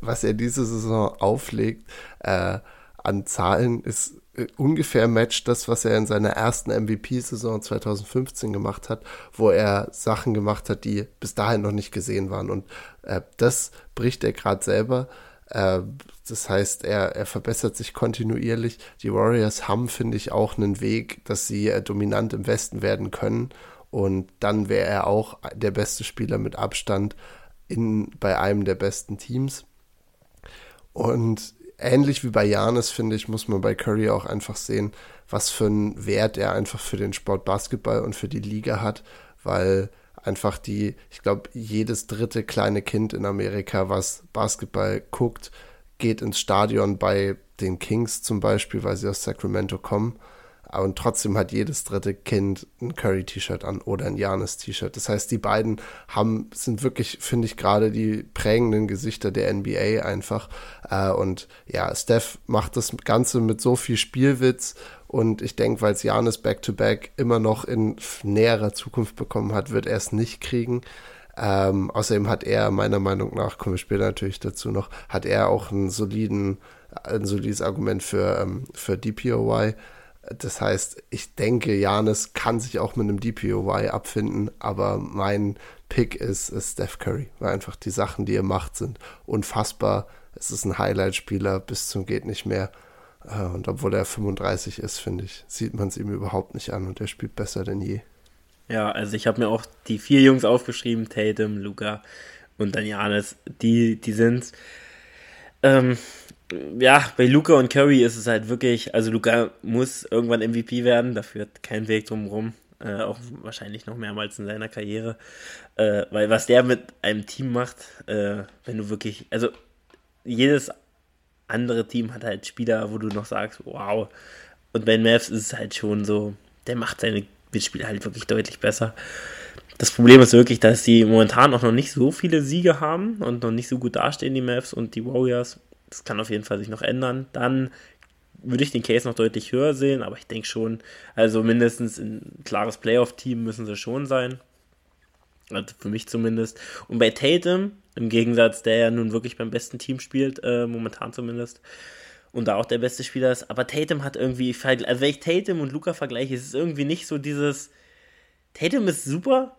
was er diese Saison auflegt, äh, an Zahlen ist äh, ungefähr matcht das, was er in seiner ersten MVP-Saison 2015 gemacht hat, wo er Sachen gemacht hat, die bis dahin noch nicht gesehen waren. Und äh, das bricht er gerade selber. Äh, das heißt, er, er verbessert sich kontinuierlich. Die Warriors haben, finde ich, auch einen Weg, dass sie äh, dominant im Westen werden können. Und dann wäre er auch der beste Spieler mit Abstand in, bei einem der besten Teams. Und ähnlich wie bei Janis, finde ich, muss man bei Curry auch einfach sehen, was für einen Wert er einfach für den Sport Basketball und für die Liga hat, weil einfach die, ich glaube, jedes dritte kleine Kind in Amerika, was Basketball guckt, geht ins Stadion bei den Kings zum Beispiel, weil sie aus Sacramento kommen und trotzdem hat jedes dritte Kind ein Curry-T-Shirt an oder ein Janis-T-Shirt. Das heißt, die beiden haben, sind wirklich, finde ich, gerade die prägenden Gesichter der NBA einfach. Äh, und ja, Steph macht das Ganze mit so viel Spielwitz und ich denke, weil es Janis Back-to-Back immer noch in näherer Zukunft bekommen hat, wird er es nicht kriegen. Ähm, außerdem hat er meiner Meinung nach, komme ich später natürlich dazu noch, hat er auch einen soliden, ein solides Argument für, ähm, für DPOY. Das heißt, ich denke, Janis kann sich auch mit einem DPOY abfinden, aber mein Pick ist, ist Steph Curry, weil einfach die Sachen, die er macht, sind unfassbar. Es ist ein Highlight-Spieler bis zum geht nicht mehr. Äh, und obwohl er 35 ist, finde ich, sieht man es ihm überhaupt nicht an und er spielt besser denn je. Ja, also ich habe mir auch die vier Jungs aufgeschrieben, Tatum, Luca und dann Janis. Die, die sind ähm, ja, bei Luca und Curry ist es halt wirklich, also Luca muss irgendwann MVP werden, da führt kein Weg drum rum. Äh, auch wahrscheinlich noch mehrmals in seiner Karriere. Äh, weil was der mit einem Team macht, äh, wenn du wirklich, also jedes andere Team hat halt Spieler, wo du noch sagst, wow. Und bei Mavs ist es halt schon so, der macht seine Mitspieler halt wirklich deutlich besser. Das Problem ist wirklich, dass sie momentan auch noch nicht so viele Siege haben und noch nicht so gut dastehen, die Mavs und die Warriors. Das kann auf jeden Fall sich noch ändern. Dann würde ich den Case noch deutlich höher sehen, aber ich denke schon, also mindestens ein klares Playoff-Team müssen sie schon sein. Also für mich zumindest. Und bei Tatum, im Gegensatz, der ja nun wirklich beim besten Team spielt, äh, momentan zumindest, und da auch der beste Spieler ist, aber Tatum hat irgendwie, also wenn ich Tatum und Luca vergleiche, ist es irgendwie nicht so dieses, Tatum ist super,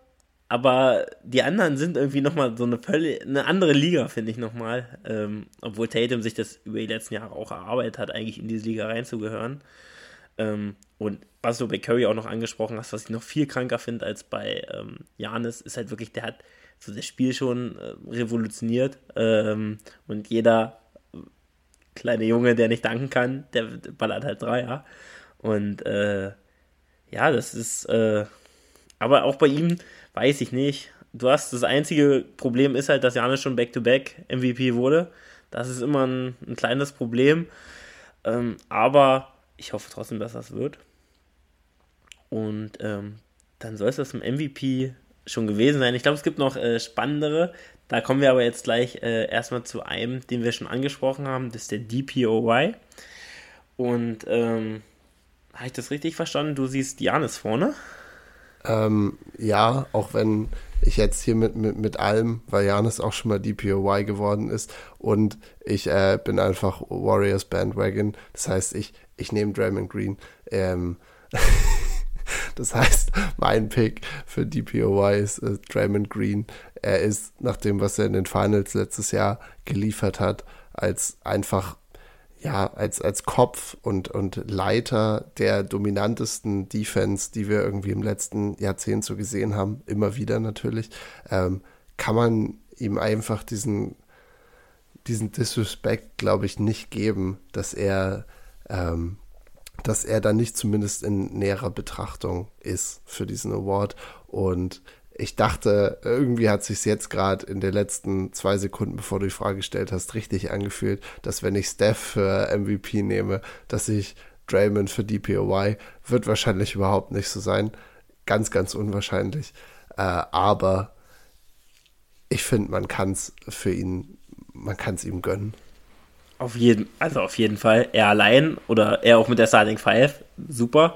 aber die anderen sind irgendwie nochmal so eine völlig, eine andere Liga, finde ich nochmal. Ähm, obwohl Tatum sich das über die letzten Jahre auch erarbeitet hat, eigentlich in diese Liga reinzugehören. Ähm, und was du bei Curry auch noch angesprochen hast, was ich noch viel kranker finde als bei ähm, Janis, ist halt wirklich, der hat so das Spiel schon äh, revolutioniert. Ähm, und jeder kleine Junge, der nicht danken kann, der ballert halt Dreier. Und äh, ja, das ist, äh, aber auch bei ihm, weiß ich nicht. Du hast das einzige Problem ist halt, dass Janis schon Back-to-Back -back MVP wurde. Das ist immer ein, ein kleines Problem. Ähm, aber ich hoffe trotzdem, dass das wird. Und ähm, dann soll es das im MVP schon gewesen sein. Ich glaube, es gibt noch äh, spannendere. Da kommen wir aber jetzt gleich äh, erstmal zu einem, den wir schon angesprochen haben. Das ist der DPOY. Und ähm, habe ich das richtig verstanden? Du siehst Janis vorne? Ähm, ja, auch wenn ich jetzt hier mit, mit, mit allem, weil Janis auch schon mal DPOY geworden ist und ich äh, bin einfach Warriors Bandwagon. Das heißt, ich, ich nehme Draymond Green. Ähm, das heißt, mein Pick für DPOY ist äh, Draymond Green. Er ist, nach dem, was er in den Finals letztes Jahr geliefert hat, als einfach ja, als, als Kopf und, und Leiter der dominantesten Defense, die wir irgendwie im letzten Jahrzehnt so gesehen haben, immer wieder natürlich, ähm, kann man ihm einfach diesen, diesen Disrespect, glaube ich, nicht geben, dass er, ähm, dass er da nicht zumindest in näherer Betrachtung ist für diesen Award. Und ich dachte, irgendwie hat sich jetzt gerade in den letzten zwei Sekunden, bevor du die Frage gestellt hast, richtig angefühlt, dass wenn ich Steph für MVP nehme, dass ich Draymond für DPOY, wird wahrscheinlich überhaupt nicht so sein. Ganz, ganz unwahrscheinlich. Äh, aber ich finde, man kann es für ihn, man kann es ihm gönnen. Auf jeden, also auf jeden Fall. Er allein oder er auch mit der Starting Five, super.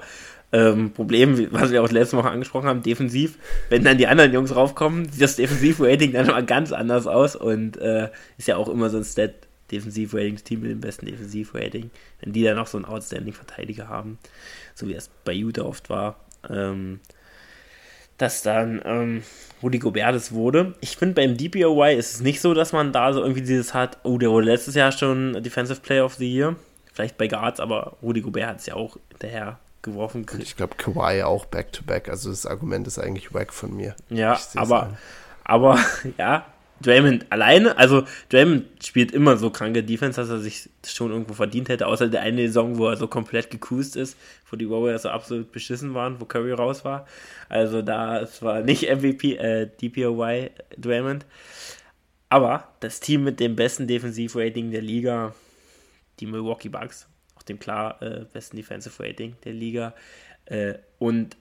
Ähm, Problem, was wir auch letzte Woche angesprochen haben, defensiv, wenn dann die anderen Jungs raufkommen, sieht das Defensiv-Rating dann immer ganz anders aus und äh, ist ja auch immer so ein Stat, Defensivrating, Team mit dem besten Defensivrating, wenn die dann noch so einen Outstanding-Verteidiger haben, so wie es bei Utah oft war, ähm, dass dann ähm, Rudy Gobert das wurde. Ich finde, beim DPOY ist es nicht so, dass man da so irgendwie dieses hat, oh, der wurde letztes Jahr schon Defensive Player of the Year. Vielleicht bei Guards, aber Rudy Gobert hat es ja auch hinterher geworfen. Und ich glaube, Kawhi auch back-to-back. -back. Also das Argument ist eigentlich wack von mir. Ja, aber, aber ja, Draymond alleine, also Draymond spielt immer so kranke Defense, dass er sich schon irgendwo verdient hätte, außer der eine Saison, wo er so komplett gecruised ist, wo die Warriors so absolut beschissen waren, wo Curry raus war. Also da, es war nicht MVP, äh, DPOY Draymond. Aber das Team mit dem besten Defensivrating der Liga, die Milwaukee Bucks, auch dem klar äh, besten Defensive Rating der Liga äh, und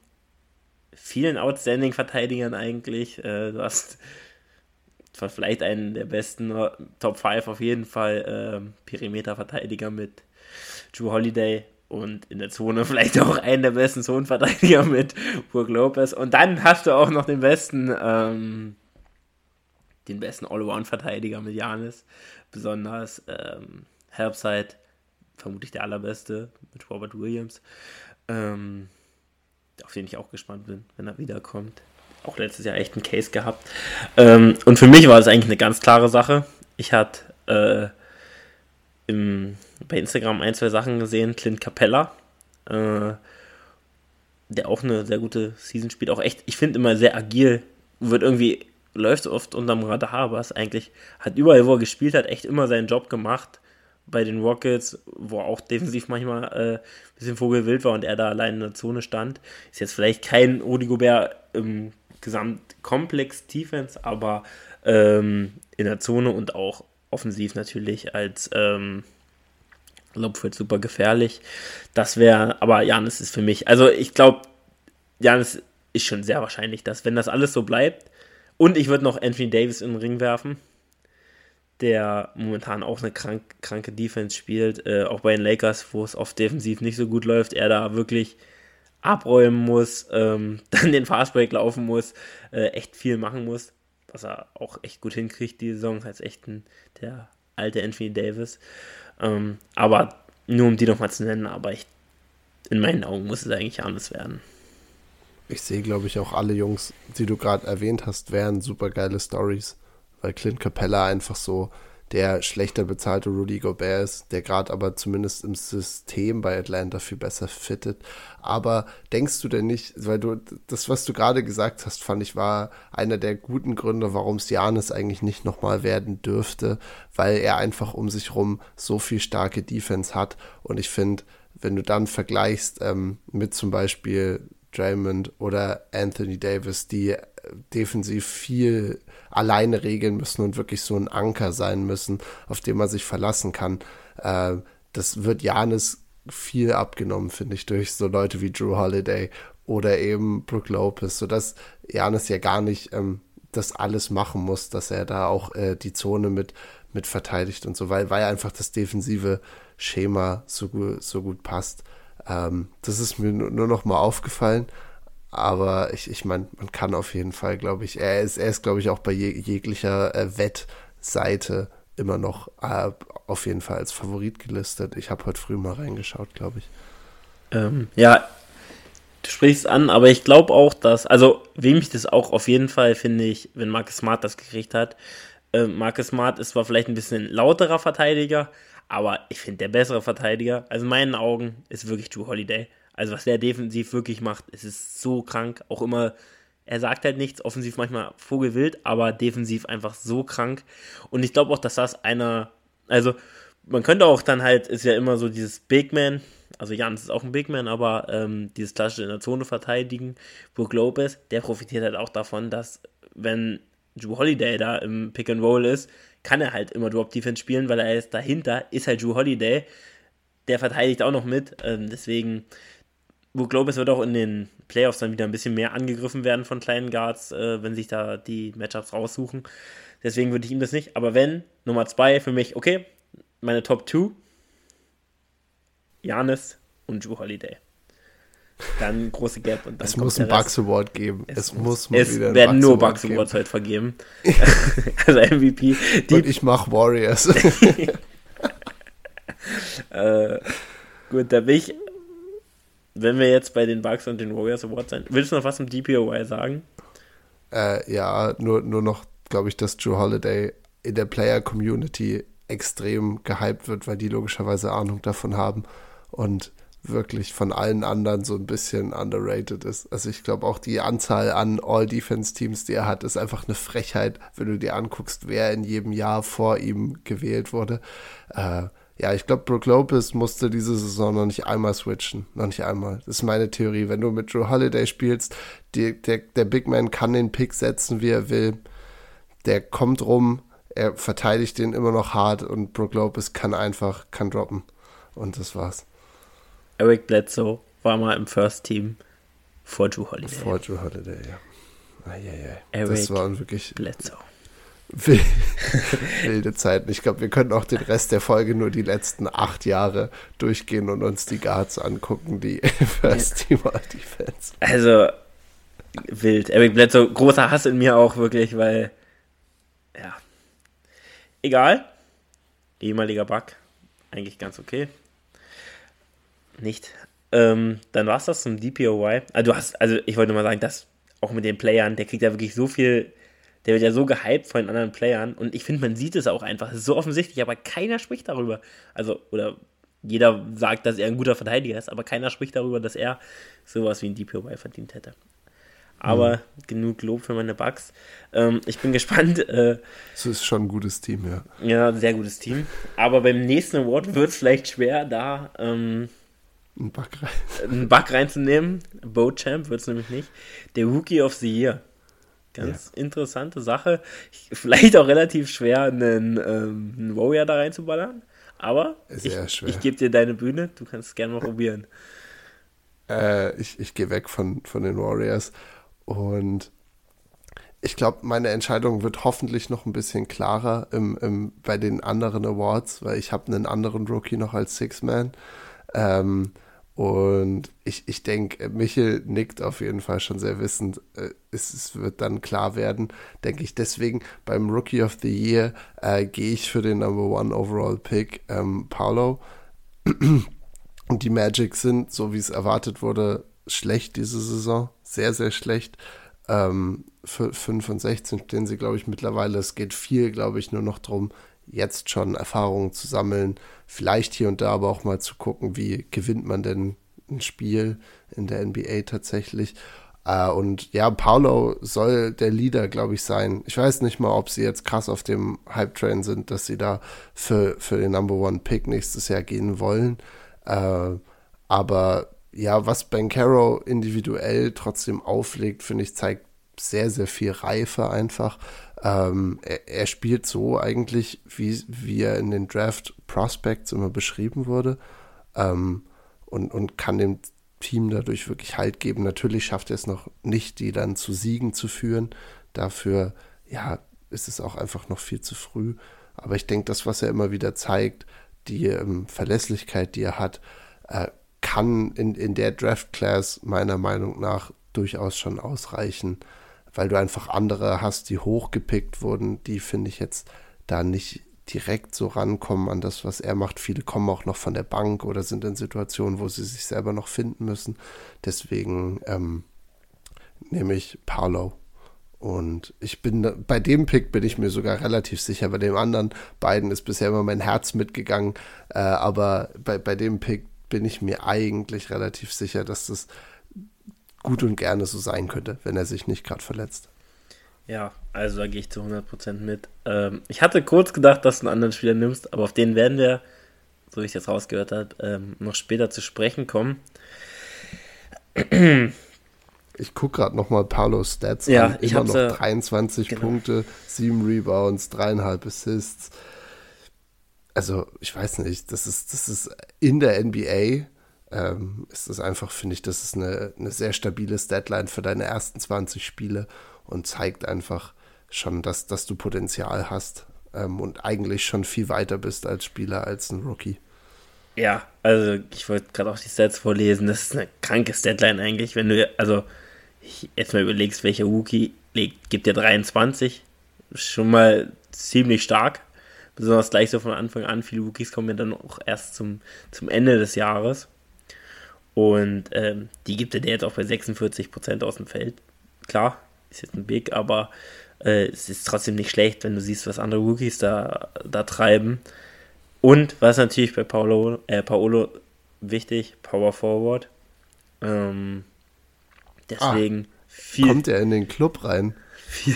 vielen outstanding Verteidigern eigentlich. Äh, du hast vielleicht einen der besten Top 5 auf jeden Fall äh, Perimeter-Verteidiger mit Drew Holiday und in der Zone vielleicht auch einen der besten Zonenverteidiger mit Brook Lopez. Und dann hast du auch noch den besten ähm, den besten All-Around-Verteidiger mit Janis, besonders ähm, Helpside, vermutlich der allerbeste mit Robert Williams, ähm, auf den ich auch gespannt bin, wenn er wiederkommt auch letztes Jahr echt einen Case gehabt. Ähm, und für mich war das eigentlich eine ganz klare Sache. Ich hatte äh, im, bei Instagram ein, zwei Sachen gesehen. Clint Capella, äh, der auch eine sehr gute Season spielt. Auch echt, ich finde immer sehr agil. Wird irgendwie, läuft oft unterm Radar, aber es eigentlich hat überall, wo er gespielt hat, echt immer seinen Job gemacht. Bei den Rockets, wo auch defensiv manchmal äh, ein bisschen vogelwild war und er da allein in der Zone stand. Ist jetzt vielleicht kein Rudi Gobert im Gesamtkomplex Defense, aber ähm, in der Zone und auch offensiv natürlich als ähm, Lobfeld super gefährlich. Das wäre, aber Janis ist für mich, also ich glaube, Janis ist schon sehr wahrscheinlich, dass wenn das alles so bleibt und ich würde noch Anthony Davis in den Ring werfen, der momentan auch eine krank, kranke Defense spielt, äh, auch bei den Lakers, wo es oft defensiv nicht so gut läuft, er da wirklich abräumen muss, ähm, dann den Fastbreak laufen muss, äh, echt viel machen muss, was er auch echt gut hinkriegt die Saison, als echt ein, der alte Anthony Davis. Ähm, aber nur um die nochmal zu nennen, aber ich, in meinen Augen muss es eigentlich anders werden. Ich sehe, glaube ich, auch alle Jungs, die du gerade erwähnt hast, wären super geile Stories, weil Clint Capella einfach so der schlechter bezahlte Rudy Gobert ist, der gerade aber zumindest im System bei Atlanta viel besser fittet. Aber denkst du denn nicht, weil du das, was du gerade gesagt hast, fand ich, war einer der guten Gründe, warum es Janis eigentlich nicht nochmal werden dürfte, weil er einfach um sich rum so viel starke Defense hat. Und ich finde, wenn du dann vergleichst ähm, mit zum Beispiel Draymond oder Anthony Davis, die defensiv viel alleine regeln müssen und wirklich so ein Anker sein müssen, auf den man sich verlassen kann. Äh, das wird Janis viel abgenommen, finde ich, durch so Leute wie Drew Holiday oder eben Brook Lopez, sodass Janis ja gar nicht ähm, das alles machen muss, dass er da auch äh, die Zone mit, mit verteidigt und so, weil, weil einfach das defensive Schema so, gut, so gut passt. Ähm, das ist mir nur noch mal aufgefallen. Aber ich, ich meine, man kann auf jeden Fall, glaube ich, er ist, er ist, glaube ich, auch bei je, jeglicher äh, Wettseite immer noch äh, auf jeden Fall als Favorit gelistet. Ich habe heute früh mal reingeschaut, glaube ich. Ähm, ja, du sprichst an, aber ich glaube auch, dass, also wem ich das auch auf jeden Fall finde ich, wenn Marcus Smart das gekriegt hat. Äh, Marcus Smart ist zwar vielleicht ein bisschen lauterer Verteidiger, aber ich finde der bessere Verteidiger, also in meinen Augen, ist wirklich Drew Holiday. Also was der defensiv wirklich macht, es ist so krank. Auch immer, er sagt halt nichts, offensiv manchmal vogelwild, aber defensiv einfach so krank. Und ich glaube auch, dass das einer, also man könnte auch dann halt, ist ja immer so dieses Big Man, also Jans ist auch ein Big Man, aber ähm, dieses klassische in der Zone verteidigen, Brook Lopez, der profitiert halt auch davon, dass wenn Drew Holiday da im Pick and Roll ist, kann er halt immer Drop Defense spielen, weil er ist dahinter, ist halt Drew Holiday, der verteidigt auch noch mit, ähm, deswegen wo Globus wird auch in den Playoffs dann wieder ein bisschen mehr angegriffen werden von kleinen Guards, äh, wenn sich da die Matchups raussuchen. Deswegen würde ich ihm das nicht. Aber wenn, Nummer zwei für mich, okay, meine Top 2, Janis und Drew Holiday. Dann große Gap und dann Es muss ein Bucks Award geben. Es, es muss mal es wieder werden Bucks nur Bucks Awards heute vergeben. also MVP. Die, und ich mache Warriors. äh, gut, da bin ich, wenn wir jetzt bei den Bugs und den Warriors Awards sein, willst du noch was zum DPOY sagen? Äh, ja, nur, nur noch, glaube ich, dass Joe Holiday in der Player-Community extrem gehypt wird, weil die logischerweise Ahnung davon haben und wirklich von allen anderen so ein bisschen underrated ist. Also ich glaube auch die Anzahl an All-Defense-Teams, die er hat, ist einfach eine Frechheit, wenn du dir anguckst, wer in jedem Jahr vor ihm gewählt wurde. Äh, ja, ich glaube, Brook Lopez musste diese Saison noch nicht einmal switchen. Noch nicht einmal. Das ist meine Theorie. Wenn du mit Joe Holiday spielst, die, der, der Big Man kann den Pick setzen, wie er will. Der kommt rum, er verteidigt den immer noch hart und Brook Lopez kann einfach, kann droppen. Und das war's. Eric Bledsoe war mal im First Team vor Drew Holiday. Vor Drew Holiday, ja. Eieiei. Eric das waren wirklich Bledsoe. wilde Zeiten. Ich glaube, wir können auch den Rest der Folge nur die letzten acht Jahre durchgehen und uns die Guards angucken, die First Team Defense. Also wild. Eric Bledsoe, großer Hass in mir auch wirklich, weil ja. Egal. Ehemaliger Bug. Eigentlich ganz okay nicht. Ähm, dann war es das zum DPOY. Also du hast, also ich wollte mal sagen, dass auch mit den Playern, der kriegt ja wirklich so viel, der wird ja so gehypt von den anderen Playern und ich finde, man sieht es auch einfach. Es ist so offensichtlich, aber keiner spricht darüber. Also, oder jeder sagt, dass er ein guter Verteidiger ist, aber keiner spricht darüber, dass er sowas wie ein DPOY verdient hätte. Aber mhm. genug Lob für meine Bugs. Ähm, ich bin gespannt. Äh, es ist schon ein gutes Team, ja. Ja, sehr gutes Team. Aber beim nächsten Award wird es vielleicht schwer, da ähm, einen Bug, rein. einen Bug reinzunehmen. Champ wird es nämlich nicht. Der Rookie of the Year. Ganz ja. interessante Sache. Vielleicht auch relativ schwer, einen, ähm, einen Warrior da reinzuballern. Aber Sehr ich, ich gebe dir deine Bühne. Du kannst es gerne mal probieren. Äh, ich ich gehe weg von, von den Warriors. Und ich glaube, meine Entscheidung wird hoffentlich noch ein bisschen klarer im, im, bei den anderen Awards, weil ich habe einen anderen Rookie noch als Six-Man. Ähm, und ich, ich denke, Michel nickt auf jeden Fall schon sehr wissend. Äh, es, es, wird dann klar werden, denke ich. Deswegen beim Rookie of the Year äh, gehe ich für den Number One Overall Pick ähm, Paulo. Und die Magic sind, so wie es erwartet wurde, schlecht diese Saison. Sehr, sehr schlecht. Ähm, für 5 und 16 stehen sie, glaube ich, mittlerweile. Es geht viel, glaube ich, nur noch darum, jetzt schon Erfahrungen zu sammeln, vielleicht hier und da aber auch mal zu gucken, wie gewinnt man denn ein Spiel in der NBA tatsächlich. Uh, und ja, Paulo soll der Leader, glaube ich, sein. Ich weiß nicht mal, ob sie jetzt krass auf dem Hype-Train sind, dass sie da für, für den Number One Pick nächstes Jahr gehen wollen. Uh, aber ja, was Ben Caro individuell trotzdem auflegt, finde ich, zeigt sehr, sehr viel Reife einfach. Ähm, er, er, spielt so eigentlich, wie, wie er in den Draft Prospects immer beschrieben wurde ähm, und, und kann dem Team dadurch wirklich Halt geben. Natürlich schafft er es noch nicht, die dann zu Siegen zu führen. Dafür, ja, ist es auch einfach noch viel zu früh. Aber ich denke, das, was er immer wieder zeigt, die ähm, Verlässlichkeit, die er hat, äh, kann in, in der Draft Class meiner Meinung nach durchaus schon ausreichen weil du einfach andere hast, die hochgepickt wurden, die finde ich jetzt da nicht direkt so rankommen an das, was er macht. Viele kommen auch noch von der Bank oder sind in Situationen, wo sie sich selber noch finden müssen. Deswegen ähm, nehme ich Paolo. Und ich bin bei dem Pick bin ich mir sogar relativ sicher. Bei dem anderen beiden ist bisher immer mein Herz mitgegangen. Äh, aber bei, bei dem Pick bin ich mir eigentlich relativ sicher, dass das gut und gerne so sein könnte, wenn er sich nicht gerade verletzt. Ja, also da gehe ich zu 100% mit. Ähm, ich hatte kurz gedacht, dass du einen anderen Spieler nimmst, aber auf den werden wir, so wie ich jetzt rausgehört habe, ähm, noch später zu sprechen kommen. Ich gucke gerade nochmal Paulos Stats ja, an. Immer noch 23 genau. Punkte, 7 Rebounds, 3,5 Assists. Also, ich weiß nicht, das ist, das ist in der NBA ähm, ist es einfach, finde ich, das ist eine, eine sehr stabile Deadline für deine ersten 20 Spiele und zeigt einfach schon, dass, dass du Potenzial hast ähm, und eigentlich schon viel weiter bist als Spieler als ein Rookie. Ja, also ich wollte gerade auch die Stats vorlesen. Das ist eine kranke Deadline eigentlich, wenn du, also jetzt mal überlegst, welcher Rookie legt, gibt dir 23. Schon mal ziemlich stark besonders gleich so von Anfang an. Viele Rookies kommen ja dann auch erst zum, zum Ende des Jahres. Und ähm, die gibt er der jetzt auch bei 46% aus dem Feld. Klar, ist jetzt ein Big, aber äh, es ist trotzdem nicht schlecht, wenn du siehst, was andere Rookies da, da treiben. Und was natürlich bei Paolo, äh, Paolo wichtig, Power Forward. Ähm, deswegen ah, viel. Kommt er in den Club rein?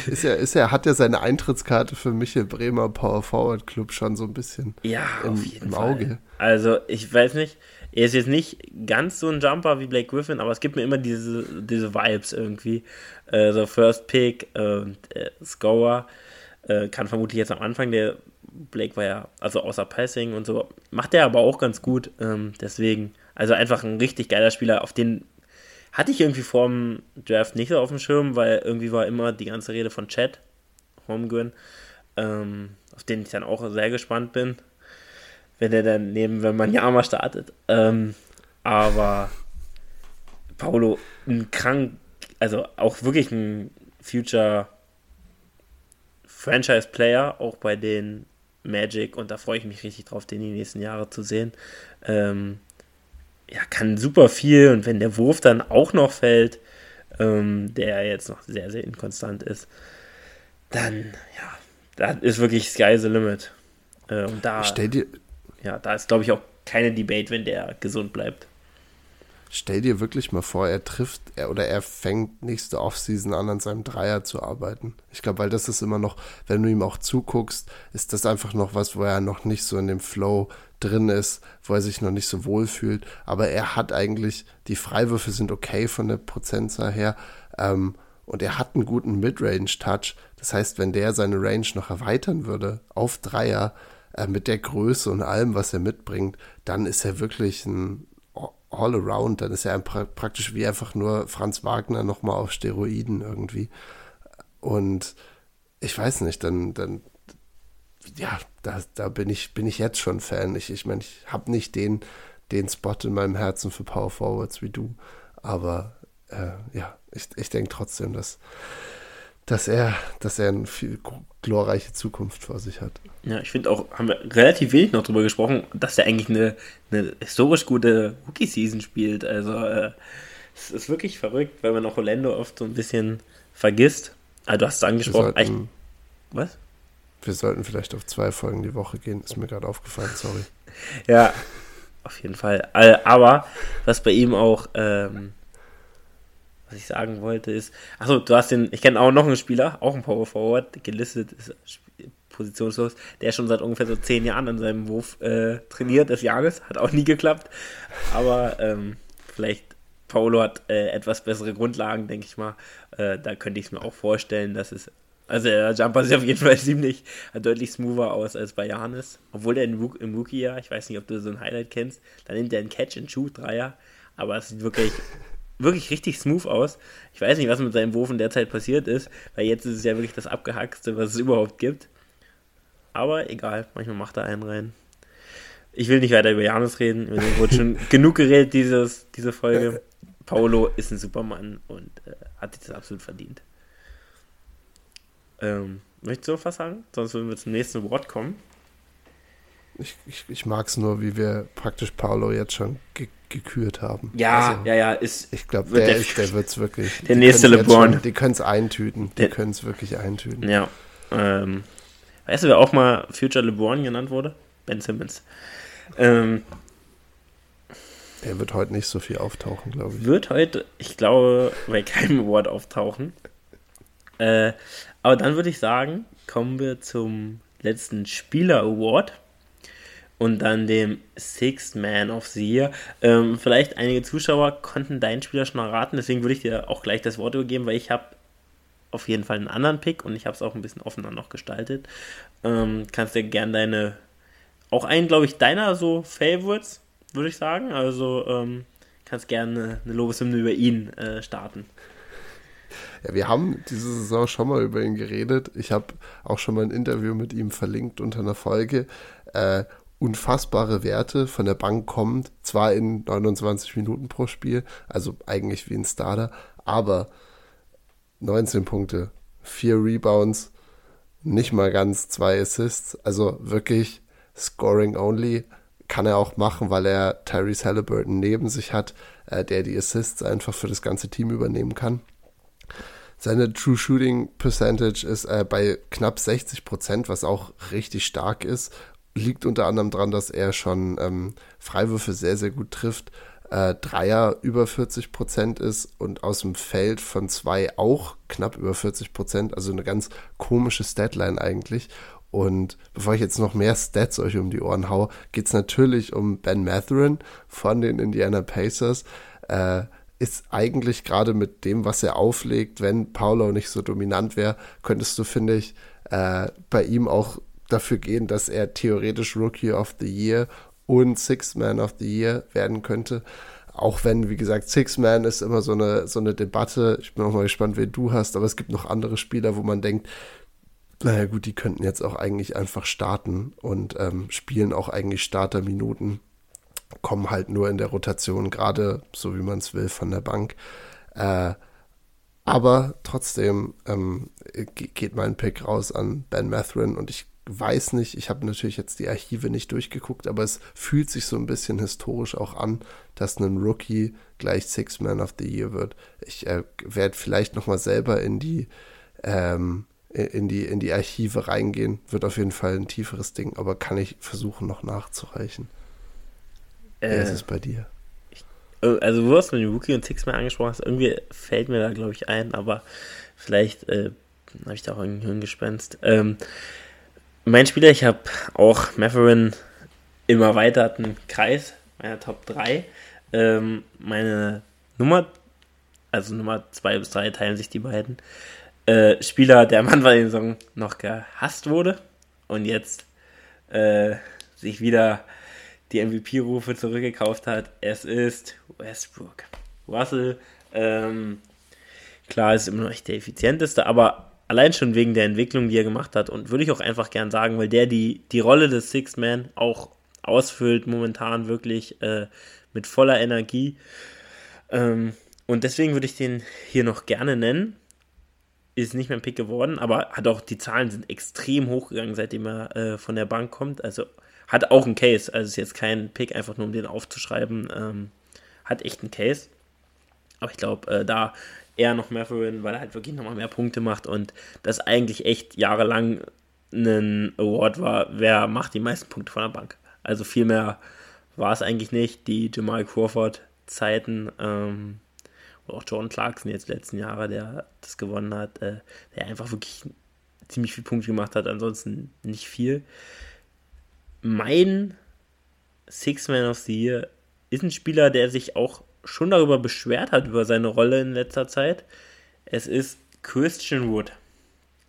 Ist er, ist er, hat er seine Eintrittskarte für Michel Bremer Power Forward Club schon so ein bisschen ja, im, auf jeden im Auge? Also, ich weiß nicht, er ist jetzt nicht ganz so ein Jumper wie Blake Griffin, aber es gibt mir immer diese, diese Vibes irgendwie. Äh, so First Pick, äh, Scorer, äh, kann vermutlich jetzt am Anfang, der Blake war ja, also außer Passing und so, macht er aber auch ganz gut. Ähm, deswegen, also einfach ein richtig geiler Spieler, auf den hatte ich irgendwie vor dem Draft nicht so auf dem Schirm, weil irgendwie war immer die ganze Rede von Chad Holmgren, ähm, auf den ich dann auch sehr gespannt bin wenn er dann neben wenn man Yama startet. Ähm, aber Paulo, ein krank, also auch wirklich ein Future Franchise Player, auch bei den Magic, und da freue ich mich richtig drauf, den die nächsten Jahre zu sehen. Ähm, ja, kann super viel und wenn der Wurf dann auch noch fällt, ähm, der jetzt noch sehr, sehr inkonstant ist, dann, ja, da ist wirklich Sky the Limit. Äh, und da, stell dir, ja, da ist, glaube ich, auch keine Debate, wenn der gesund bleibt. Stell dir wirklich mal vor, er trifft er, oder er fängt nächste Offseason an, an seinem Dreier zu arbeiten. Ich glaube, weil das ist immer noch, wenn du ihm auch zuguckst, ist das einfach noch was, wo er noch nicht so in dem Flow drin ist, wo er sich noch nicht so wohl fühlt. Aber er hat eigentlich, die Freiwürfe sind okay von der Prozentzahl her. Ähm, und er hat einen guten Midrange-Touch. Das heißt, wenn der seine Range noch erweitern würde auf Dreier, äh, mit der Größe und allem, was er mitbringt, dann ist er wirklich ein All-Around. Dann ist er ein, praktisch wie einfach nur Franz Wagner nochmal auf Steroiden irgendwie. Und ich weiß nicht, dann, dann ja, da, da bin ich, bin ich jetzt schon Fan. Ich, ich meine, ich habe nicht den, den Spot in meinem Herzen für Power Forwards wie du. Aber äh, ja, ich, ich denke trotzdem, dass, dass er, dass er eine viel glorreiche Zukunft vor sich hat. Ja, ich finde auch, haben wir relativ wenig noch drüber gesprochen, dass er eigentlich eine, eine historisch gute Rookie-Season spielt. Also äh, es ist wirklich verrückt, weil man auch Orlando oft so ein bisschen vergisst. Ah, du hast es angesprochen. Wir sollten, was? Wir sollten vielleicht auf zwei Folgen die Woche gehen, ist mir gerade aufgefallen, sorry. ja, auf jeden Fall. Aber was bei ihm auch ähm, was ich sagen wollte ist, achso, du hast den, ich kenne auch noch einen Spieler, auch ein Power Forward, gelistet ist positionslos, der schon seit ungefähr so zehn Jahren an seinem Wurf äh, trainiert des Jahres, hat auch nie geklappt, aber ähm, vielleicht Paolo hat äh, etwas bessere Grundlagen, denke ich mal, äh, da könnte ich es mir auch vorstellen, dass es also der Jumper sieht auf jeden Fall ziemlich deutlich smoother aus als bei Janis. Obwohl der im Rookie-Jahr, ich weiß nicht, ob du so ein Highlight kennst, da nimmt er einen Catch-and-Shoot-Dreier, aber es sieht wirklich wirklich richtig smooth aus. Ich weiß nicht, was mit seinem Wurf in der Zeit passiert ist, weil jetzt ist es ja wirklich das Abgehackste, was es überhaupt gibt. Aber egal, manchmal macht er einen rein. Ich will nicht weiter über Janus reden. Wir wurde schon genug geredet, dieses, diese Folge. Paolo ist ein Supermann und äh, hat sich das absolut verdient. Ähm, möchtest du noch was sagen? Sonst würden wir zum nächsten Wort kommen. Ich, ich, ich mag es nur, wie wir praktisch Paolo jetzt schon ge gekürt haben. Ja, also, ja, ja. Ist, ich glaube, der, der, der wird es wirklich. Der nächste LeBron. Schon, die können es eintüten. Die können es wirklich eintüten. Ja. Ähm, weißt du, wer auch mal Future LeBron genannt wurde? Ben Simmons. Ähm, er wird heute nicht so viel auftauchen, glaube ich. Wird heute, ich glaube, bei keinem Award auftauchen. Äh, aber dann würde ich sagen, kommen wir zum letzten Spieler Award und dann dem Sixth Man of the Year. Ähm, vielleicht einige Zuschauer konnten deinen Spieler schon erraten, deswegen würde ich dir auch gleich das Wort übergeben, weil ich habe auf jeden Fall einen anderen Pick und ich habe es auch ein bisschen offener noch gestaltet. Ähm, kannst dir gerne deine, auch einen, glaube ich, deiner so Favorites, würde ich sagen. Also ähm, kannst gerne eine Lobeshymne über ihn äh, starten. Ja, wir haben diese Saison schon mal über ihn geredet. Ich habe auch schon mal ein Interview mit ihm verlinkt unter einer Folge. Äh, unfassbare Werte von der Bank kommt, zwar in 29 Minuten pro Spiel, also eigentlich wie ein Starter, aber 19 Punkte, 4 Rebounds, nicht mal ganz zwei Assists. Also wirklich Scoring only kann er auch machen, weil er Tyrese Halliburton neben sich hat, äh, der die Assists einfach für das ganze Team übernehmen kann. Seine True Shooting Percentage ist äh, bei knapp 60 Prozent, was auch richtig stark ist. Liegt unter anderem daran, dass er schon ähm, Freiwürfe sehr, sehr gut trifft. Äh, Dreier über 40 Prozent ist und aus dem Feld von zwei auch knapp über 40 Prozent. Also eine ganz komische Statline eigentlich. Und bevor ich jetzt noch mehr Stats euch um die Ohren haue, geht es natürlich um Ben Matherin von den Indiana Pacers. Äh, ist eigentlich gerade mit dem, was er auflegt, wenn Paulo nicht so dominant wäre, könntest du, finde ich, äh, bei ihm auch dafür gehen, dass er theoretisch Rookie of the Year und Six Man of the Year werden könnte. Auch wenn, wie gesagt, Six Man ist immer so eine, so eine Debatte. Ich bin auch mal gespannt, wen du hast, aber es gibt noch andere Spieler, wo man denkt, naja gut, die könnten jetzt auch eigentlich einfach starten und ähm, spielen auch eigentlich Starterminuten, kommen halt nur in der Rotation, gerade so wie man es will, von der Bank. Äh, aber trotzdem ähm, geht mein Pick raus an Ben Matherin und ich weiß nicht, ich habe natürlich jetzt die Archive nicht durchgeguckt, aber es fühlt sich so ein bisschen historisch auch an, dass ein Rookie gleich Six Man of the Year wird. Ich äh, werde vielleicht nochmal selber in die ähm, in die, in die Archive reingehen. Wird auf jeden Fall ein tieferes Ding, aber kann ich versuchen, noch nachzureichen. Äh, Wer ist es bei dir? Ich, oh, also, du hast mit dem Rookie und Six-Man angesprochen hast, irgendwie fällt mir da, glaube ich, ein, aber vielleicht äh, habe ich da auch ein Hirngespenst. Ähm, mein Spieler, ich habe auch Matherin im erweiterten Kreis, meiner Top 3. Ähm, meine Nummer, also Nummer 2 bis 3 teilen sich die beiden. Äh, Spieler, der am Anfang der Saison noch gehasst wurde und jetzt äh, sich wieder die MVP-Rufe zurückgekauft hat. Es ist Westbrook. Russell, ähm, klar, ist immer noch nicht der effizienteste, aber allein schon wegen der Entwicklung, die er gemacht hat und würde ich auch einfach gern sagen, weil der die, die Rolle des Six Man auch ausfüllt, momentan wirklich äh, mit voller Energie. Ähm, und deswegen würde ich den hier noch gerne nennen ist nicht mehr ein Pick geworden, aber hat auch die Zahlen sind extrem hochgegangen, seitdem er äh, von der Bank kommt. Also hat auch einen Case, also ist jetzt kein Pick, einfach nur um den aufzuschreiben. Ähm, hat echt einen Case. Aber ich glaube, äh, da eher noch mehr für weil er halt wirklich nochmal mehr Punkte macht und das eigentlich echt jahrelang ein Award war, wer macht die meisten Punkte von der Bank. Also viel mehr war es eigentlich nicht. Die Jamal Crawford-Zeiten ähm, auch Jordan Clarkson jetzt letzten Jahre, der das gewonnen hat, äh, der einfach wirklich ziemlich viel Punkte gemacht hat, ansonsten nicht viel. Mein Six Man of the Year ist ein Spieler, der sich auch schon darüber beschwert hat, über seine Rolle in letzter Zeit. Es ist Christian Wood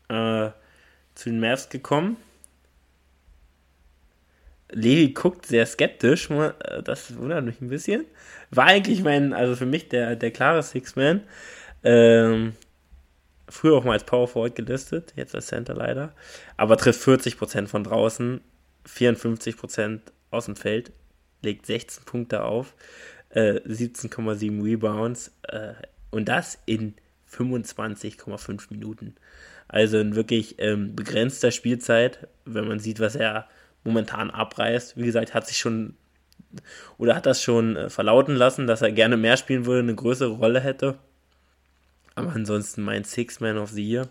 äh, zu den Mavs gekommen Levi guckt sehr skeptisch, äh, das wundert mich ein bisschen. War eigentlich mein, also für mich der, der klare Six-Man. Ähm, früher auch mal als Power Forward gelistet, jetzt als Center leider. Aber trifft 40% von draußen, 54% aus dem Feld, legt 16 Punkte auf, äh, 17,7 Rebounds äh, und das in 25,5 Minuten. Also in wirklich ähm, begrenzter Spielzeit, wenn man sieht, was er momentan abreißt. Wie gesagt, hat sich schon oder hat das schon äh, verlauten lassen, dass er gerne mehr spielen würde, eine größere Rolle hätte. Aber ansonsten mein Six Man of the Year.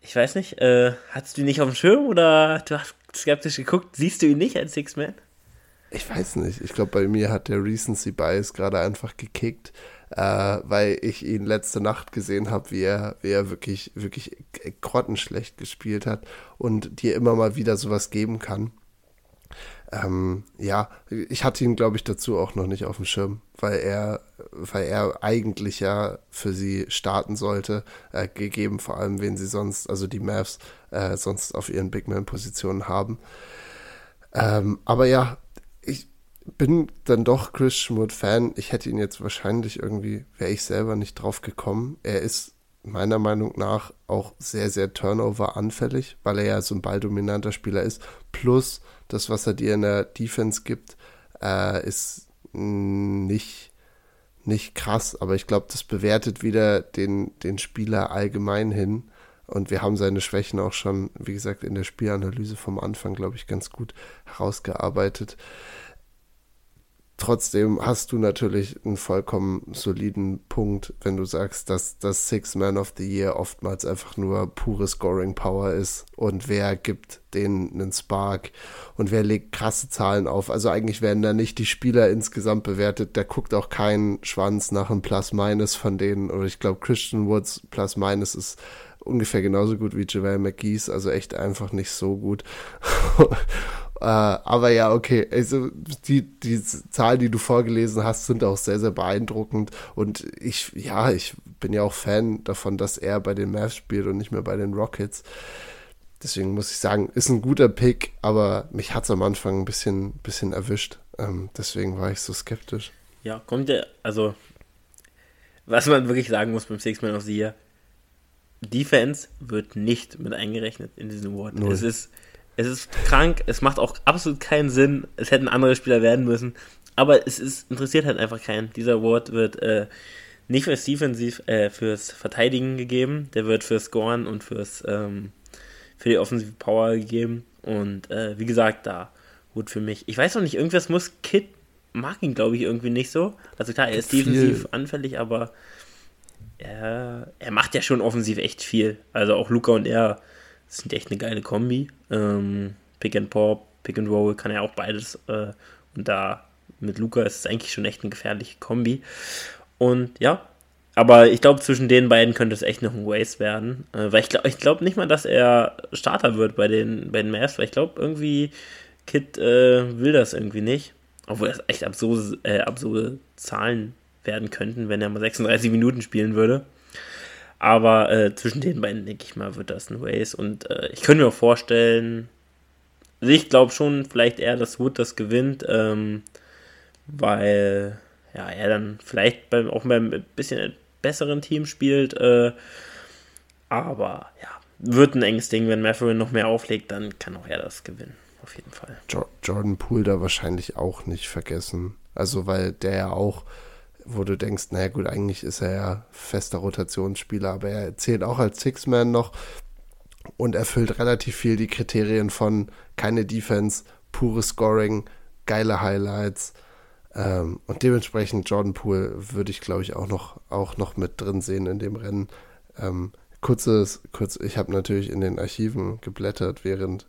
Ich weiß nicht, äh, hattest du ihn nicht auf dem Schirm oder du hast skeptisch geguckt? Siehst du ihn nicht als Six Man? Ich weiß nicht. Ich glaube, bei mir hat der Recency Bias gerade einfach gekickt äh, weil ich ihn letzte Nacht gesehen habe, wie er, wie er wirklich, wirklich grottenschlecht gespielt hat und dir immer mal wieder sowas geben kann. Ähm, ja, ich hatte ihn, glaube ich, dazu auch noch nicht auf dem Schirm, weil er, weil er eigentlich ja für sie starten sollte, äh, gegeben vor allem, wen sie sonst, also die Mavs, äh, sonst auf ihren Big Man-Positionen haben. Ähm, aber ja, bin dann doch Chris Schmutt-Fan. Ich hätte ihn jetzt wahrscheinlich irgendwie, wäre ich selber nicht drauf gekommen. Er ist meiner Meinung nach auch sehr, sehr Turnover-anfällig, weil er ja so ein balldominanter Spieler ist. Plus das, was er dir in der Defense gibt, äh, ist nicht, nicht krass, aber ich glaube, das bewertet wieder den, den Spieler allgemein hin. Und wir haben seine Schwächen auch schon, wie gesagt, in der Spielanalyse vom Anfang, glaube ich, ganz gut herausgearbeitet. Trotzdem hast du natürlich einen vollkommen soliden Punkt, wenn du sagst, dass das Six Man of the Year oftmals einfach nur pure Scoring Power ist und wer gibt denen einen Spark und wer legt krasse Zahlen auf. Also eigentlich werden da nicht die Spieler insgesamt bewertet. Da guckt auch kein Schwanz nach einem Plus-Minus von denen. Oder ich glaube, Christian Woods Plus-Minus ist ungefähr genauso gut wie Javel McGee's, also echt einfach nicht so gut. Äh, aber ja, okay. Also die, die Zahlen, die du vorgelesen hast, sind auch sehr, sehr beeindruckend. Und ich, ja, ich bin ja auch Fan davon, dass er bei den Mavs spielt und nicht mehr bei den Rockets. Deswegen muss ich sagen, ist ein guter Pick, aber mich hat es am Anfang ein bisschen, bisschen erwischt. Ähm, deswegen war ich so skeptisch. Ja, kommt der, also, was man wirklich sagen muss beim Six Man of the Year, Defense wird nicht mit eingerechnet in diesen Award. Null. Es ist es ist krank, es macht auch absolut keinen Sinn. Es hätten andere Spieler werden müssen. Aber es ist, interessiert halt einfach keinen. Dieser Award wird äh, nicht fürs Defensiv, äh, fürs Verteidigen gegeben. Der wird fürs Scoren und fürs, ähm, für die offensive Power gegeben. Und äh, wie gesagt, da gut für mich. Ich weiß noch nicht, irgendwas muss Kid mag ihn, glaube ich, irgendwie nicht so. Also klar, er ist viel. defensiv anfällig, aber er, er macht ja schon offensiv echt viel. Also auch Luca und er sind echt eine geile Kombi. Ähm, Pick and Pop, Pick and Roll kann ja auch beides. Äh, und da mit Luca ist es eigentlich schon echt eine gefährliche Kombi. Und ja, aber ich glaube, zwischen den beiden könnte es echt noch ein Waste werden. Äh, weil ich glaube ich glaub nicht mal, dass er Starter wird bei den, bei den Mavs, weil ich glaube, irgendwie Kid äh, will das irgendwie nicht. Obwohl das echt absurde, äh, absurde Zahlen werden könnten, wenn er mal 36 Minuten spielen würde. Aber äh, zwischen den beiden, denke ich mal, wird das ein Race. Und äh, ich könnte mir auch vorstellen, also ich glaube schon vielleicht eher, dass Wood das gewinnt, ähm, weil ja, er dann vielleicht beim, auch beim bisschen besseren Team spielt. Äh, aber ja, wird ein enges Ding. Wenn Matherin noch mehr auflegt, dann kann auch er das gewinnen. Auf jeden Fall. Jordan Poole da wahrscheinlich auch nicht vergessen. Also, weil der ja auch wo du denkst, naja gut, eigentlich ist er ja fester Rotationsspieler, aber er zählt auch als Six-Man noch und erfüllt relativ viel die Kriterien von keine Defense, pures Scoring, geile Highlights. Ähm, und dementsprechend Jordan Poole würde ich, glaube ich, auch noch, auch noch mit drin sehen in dem Rennen. Ähm, kurzes, kurz, ich habe natürlich in den Archiven geblättert, während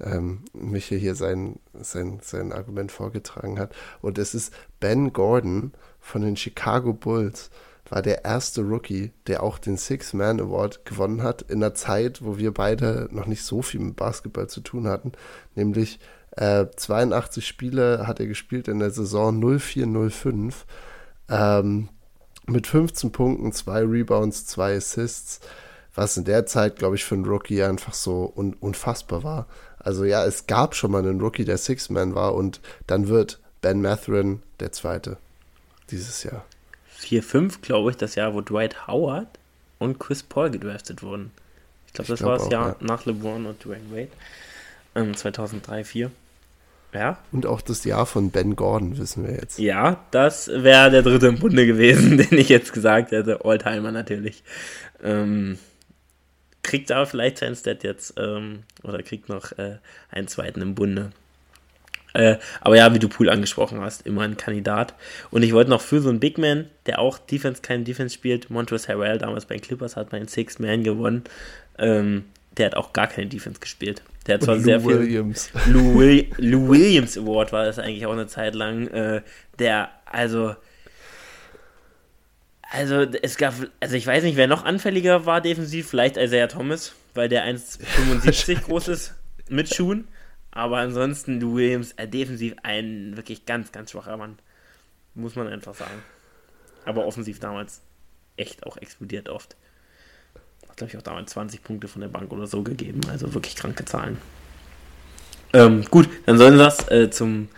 ähm, Michael hier sein, sein, sein Argument vorgetragen hat. Und es ist Ben Gordon von den Chicago Bulls war der erste Rookie, der auch den Six-Man Award gewonnen hat, in einer Zeit, wo wir beide noch nicht so viel mit Basketball zu tun hatten. Nämlich äh, 82 Spiele hat er gespielt in der Saison 04-05. Ähm, mit 15 Punkten, 2 Rebounds, 2 Assists, was in der Zeit, glaube ich, für einen Rookie einfach so un unfassbar war. Also ja, es gab schon mal einen Rookie, der Six-Man war und dann wird Ben Matherin der Zweite dieses Jahr. 4-5, glaube ich, das Jahr, wo Dwight Howard und Chris Paul gedraftet wurden. Ich glaube, das glaub war das auch, Jahr ja. nach LeBron und Dwayne Wade. Ähm, 2003, 4. Ja. Und auch das Jahr von Ben Gordon, wissen wir jetzt. Ja, das wäre der dritte im Bunde gewesen, den ich jetzt gesagt hätte. Alltimer natürlich. Ähm, kriegt aber vielleicht sein Stat jetzt, ähm, oder kriegt noch äh, einen zweiten im Bunde. Äh, aber ja, wie du Pool angesprochen hast, immer ein Kandidat. Und ich wollte noch für so einen Big Man, der auch Defense, kein Defense spielt, Montrezl Harrell, damals bei den Clippers, hat bei den Six Man gewonnen. Ähm, der hat auch gar keine Defense gespielt. Der hat zwar sehr viel. Williams. Lou, Will Lou Williams Award war das eigentlich auch eine Zeit lang. Äh, der, also. Also, es gab, also ich weiß nicht, wer noch anfälliger war defensiv, vielleicht Isaiah Thomas, weil der 1,75 groß ist mit Schuhen. Aber ansonsten, du Williams, äh, defensiv ein wirklich ganz, ganz schwacher Mann. Muss man einfach sagen. Aber offensiv damals echt auch explodiert oft. Hat, glaube ich, auch damals 20 Punkte von der Bank oder so gegeben. Also wirklich kranke Zahlen. Ähm, gut, dann sollen das äh, zum.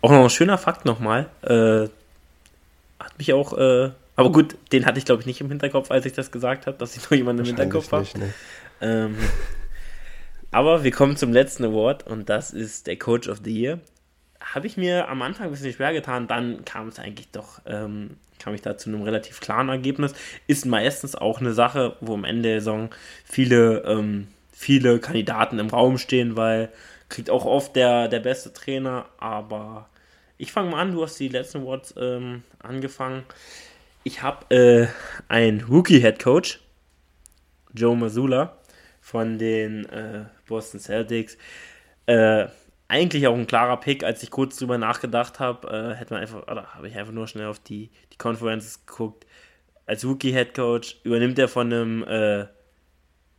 Auch noch ein schöner Fakt nochmal. Äh, hat mich auch. Äh, aber gut, den hatte ich, glaube ich, nicht im Hinterkopf, als ich das gesagt habe, dass ich noch jemanden im Hinterkopf habe. Ne? Ähm, aber wir kommen zum letzten Award und das ist der Coach of the Year. habe ich mir am Anfang ein bisschen schwer getan, dann kam es eigentlich doch, ähm, kam ich da zu einem relativ klaren Ergebnis. Ist meistens auch eine Sache, wo am Ende der Saison viele, ähm, viele Kandidaten im Raum stehen, weil kriegt auch oft der, der beste Trainer, aber ich fange mal an, du hast die letzten Worte ähm, angefangen. Ich habe äh, einen Rookie-Head Coach, Joe Mazzulla von den äh, Boston Celtics. Äh, eigentlich auch ein klarer Pick, als ich kurz drüber nachgedacht habe, äh, hätte man einfach, oder habe ich einfach nur schnell auf die, die Conferences geguckt. Als Rookie-Head Coach übernimmt er von einem äh,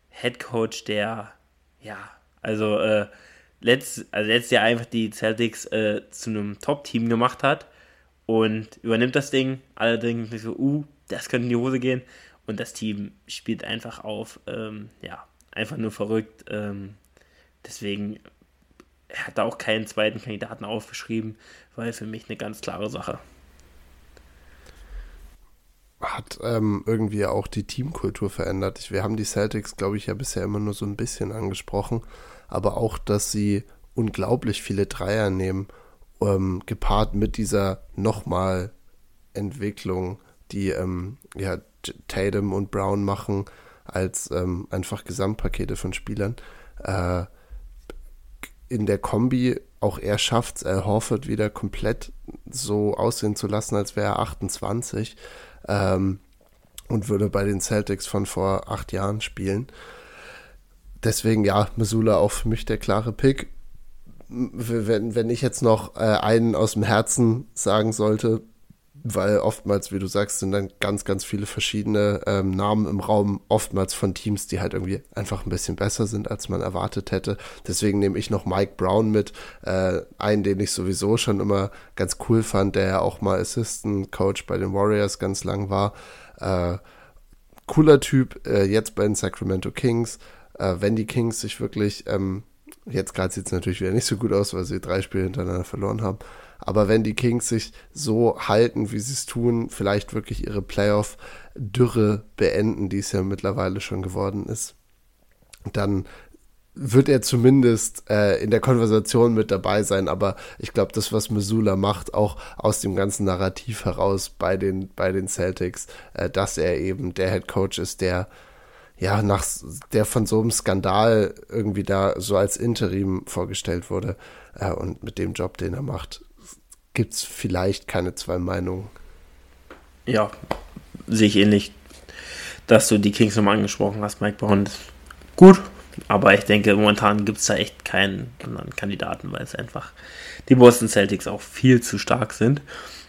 Head Coach, der, ja, also, äh, letzt, also letztes Jahr einfach die Celtics äh, zu einem Top-Team gemacht hat und übernimmt das Ding. Allerdings so, uh, das könnte in die Hose gehen. Und das Team spielt einfach auf, ähm, ja, einfach nur verrückt. Ähm, deswegen er hat da auch keinen zweiten Kandidaten aufgeschrieben, weil für mich eine ganz klare Sache. Hat ähm, irgendwie auch die Teamkultur verändert. Wir haben die Celtics, glaube ich, ja bisher immer nur so ein bisschen angesprochen, aber auch, dass sie unglaublich viele Dreier nehmen, ähm, gepaart mit dieser nochmal Entwicklung, die ähm, ja, Tatum und Brown machen, als ähm, einfach Gesamtpakete von Spielern. Äh, in der Kombi auch er schafft es, Al Horford wieder komplett so aussehen zu lassen, als wäre er 28 ähm, und würde bei den Celtics von vor acht Jahren spielen. Deswegen ja, Missoula auch für mich der klare Pick. Wenn, wenn ich jetzt noch äh, einen aus dem Herzen sagen sollte, weil oftmals, wie du sagst, sind dann ganz, ganz viele verschiedene ähm, Namen im Raum, oftmals von Teams, die halt irgendwie einfach ein bisschen besser sind, als man erwartet hätte. Deswegen nehme ich noch Mike Brown mit, äh, einen, den ich sowieso schon immer ganz cool fand, der ja auch mal Assistant Coach bei den Warriors ganz lang war. Äh, cooler Typ, äh, jetzt bei den Sacramento Kings. Äh, wenn die Kings sich wirklich, ähm, jetzt gerade sieht es natürlich wieder nicht so gut aus, weil sie drei Spiele hintereinander verloren haben aber wenn die Kings sich so halten, wie sie es tun, vielleicht wirklich ihre Playoff-Dürre beenden, die es ja mittlerweile schon geworden ist, dann wird er zumindest äh, in der Konversation mit dabei sein. Aber ich glaube, das, was Missoula macht, auch aus dem ganzen Narrativ heraus bei den, bei den Celtics, äh, dass er eben der Head Coach ist, der ja, nach der von so einem Skandal irgendwie da so als Interim vorgestellt wurde äh, und mit dem Job, den er macht, gibt es vielleicht keine zwei Meinungen. Ja, sehe ich ähnlich, dass du die Kings nochmal angesprochen hast, Mike Brown. Gut, aber ich denke, momentan gibt es da echt keinen anderen Kandidaten, weil es einfach die Boston Celtics auch viel zu stark sind.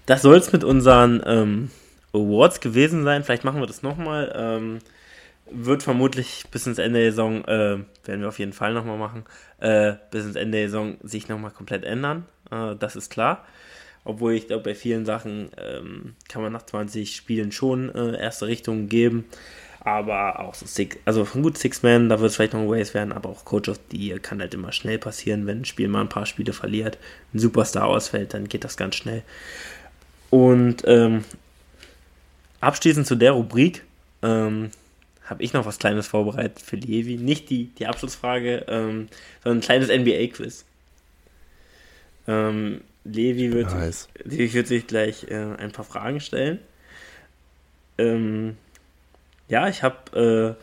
Das soll es mit unseren ähm, Awards gewesen sein. Vielleicht machen wir das nochmal. Ähm, wird vermutlich bis ins Ende der Saison, äh, werden wir auf jeden Fall nochmal machen, äh, bis ins Ende der Saison sich nochmal komplett ändern. Äh, das ist klar. Obwohl ich glaube, bei vielen Sachen ähm, kann man nach 20 Spielen schon äh, erste Richtungen geben. Aber auch so Six, also von gut Six-Man, da wird es vielleicht noch ein Ways werden, aber auch Coach of the Year kann halt immer schnell passieren, wenn ein Spiel mal ein paar Spiele verliert, ein Superstar ausfällt, dann geht das ganz schnell. Und ähm, abschließend zu der Rubrik ähm, habe ich noch was Kleines vorbereitet für Levi. Nicht die, die Abschlussfrage, ähm, sondern ein kleines NBA-Quiz. Ähm, Levi wird, nice. Levi wird sich gleich äh, ein paar Fragen stellen. Ähm, ja, ich habe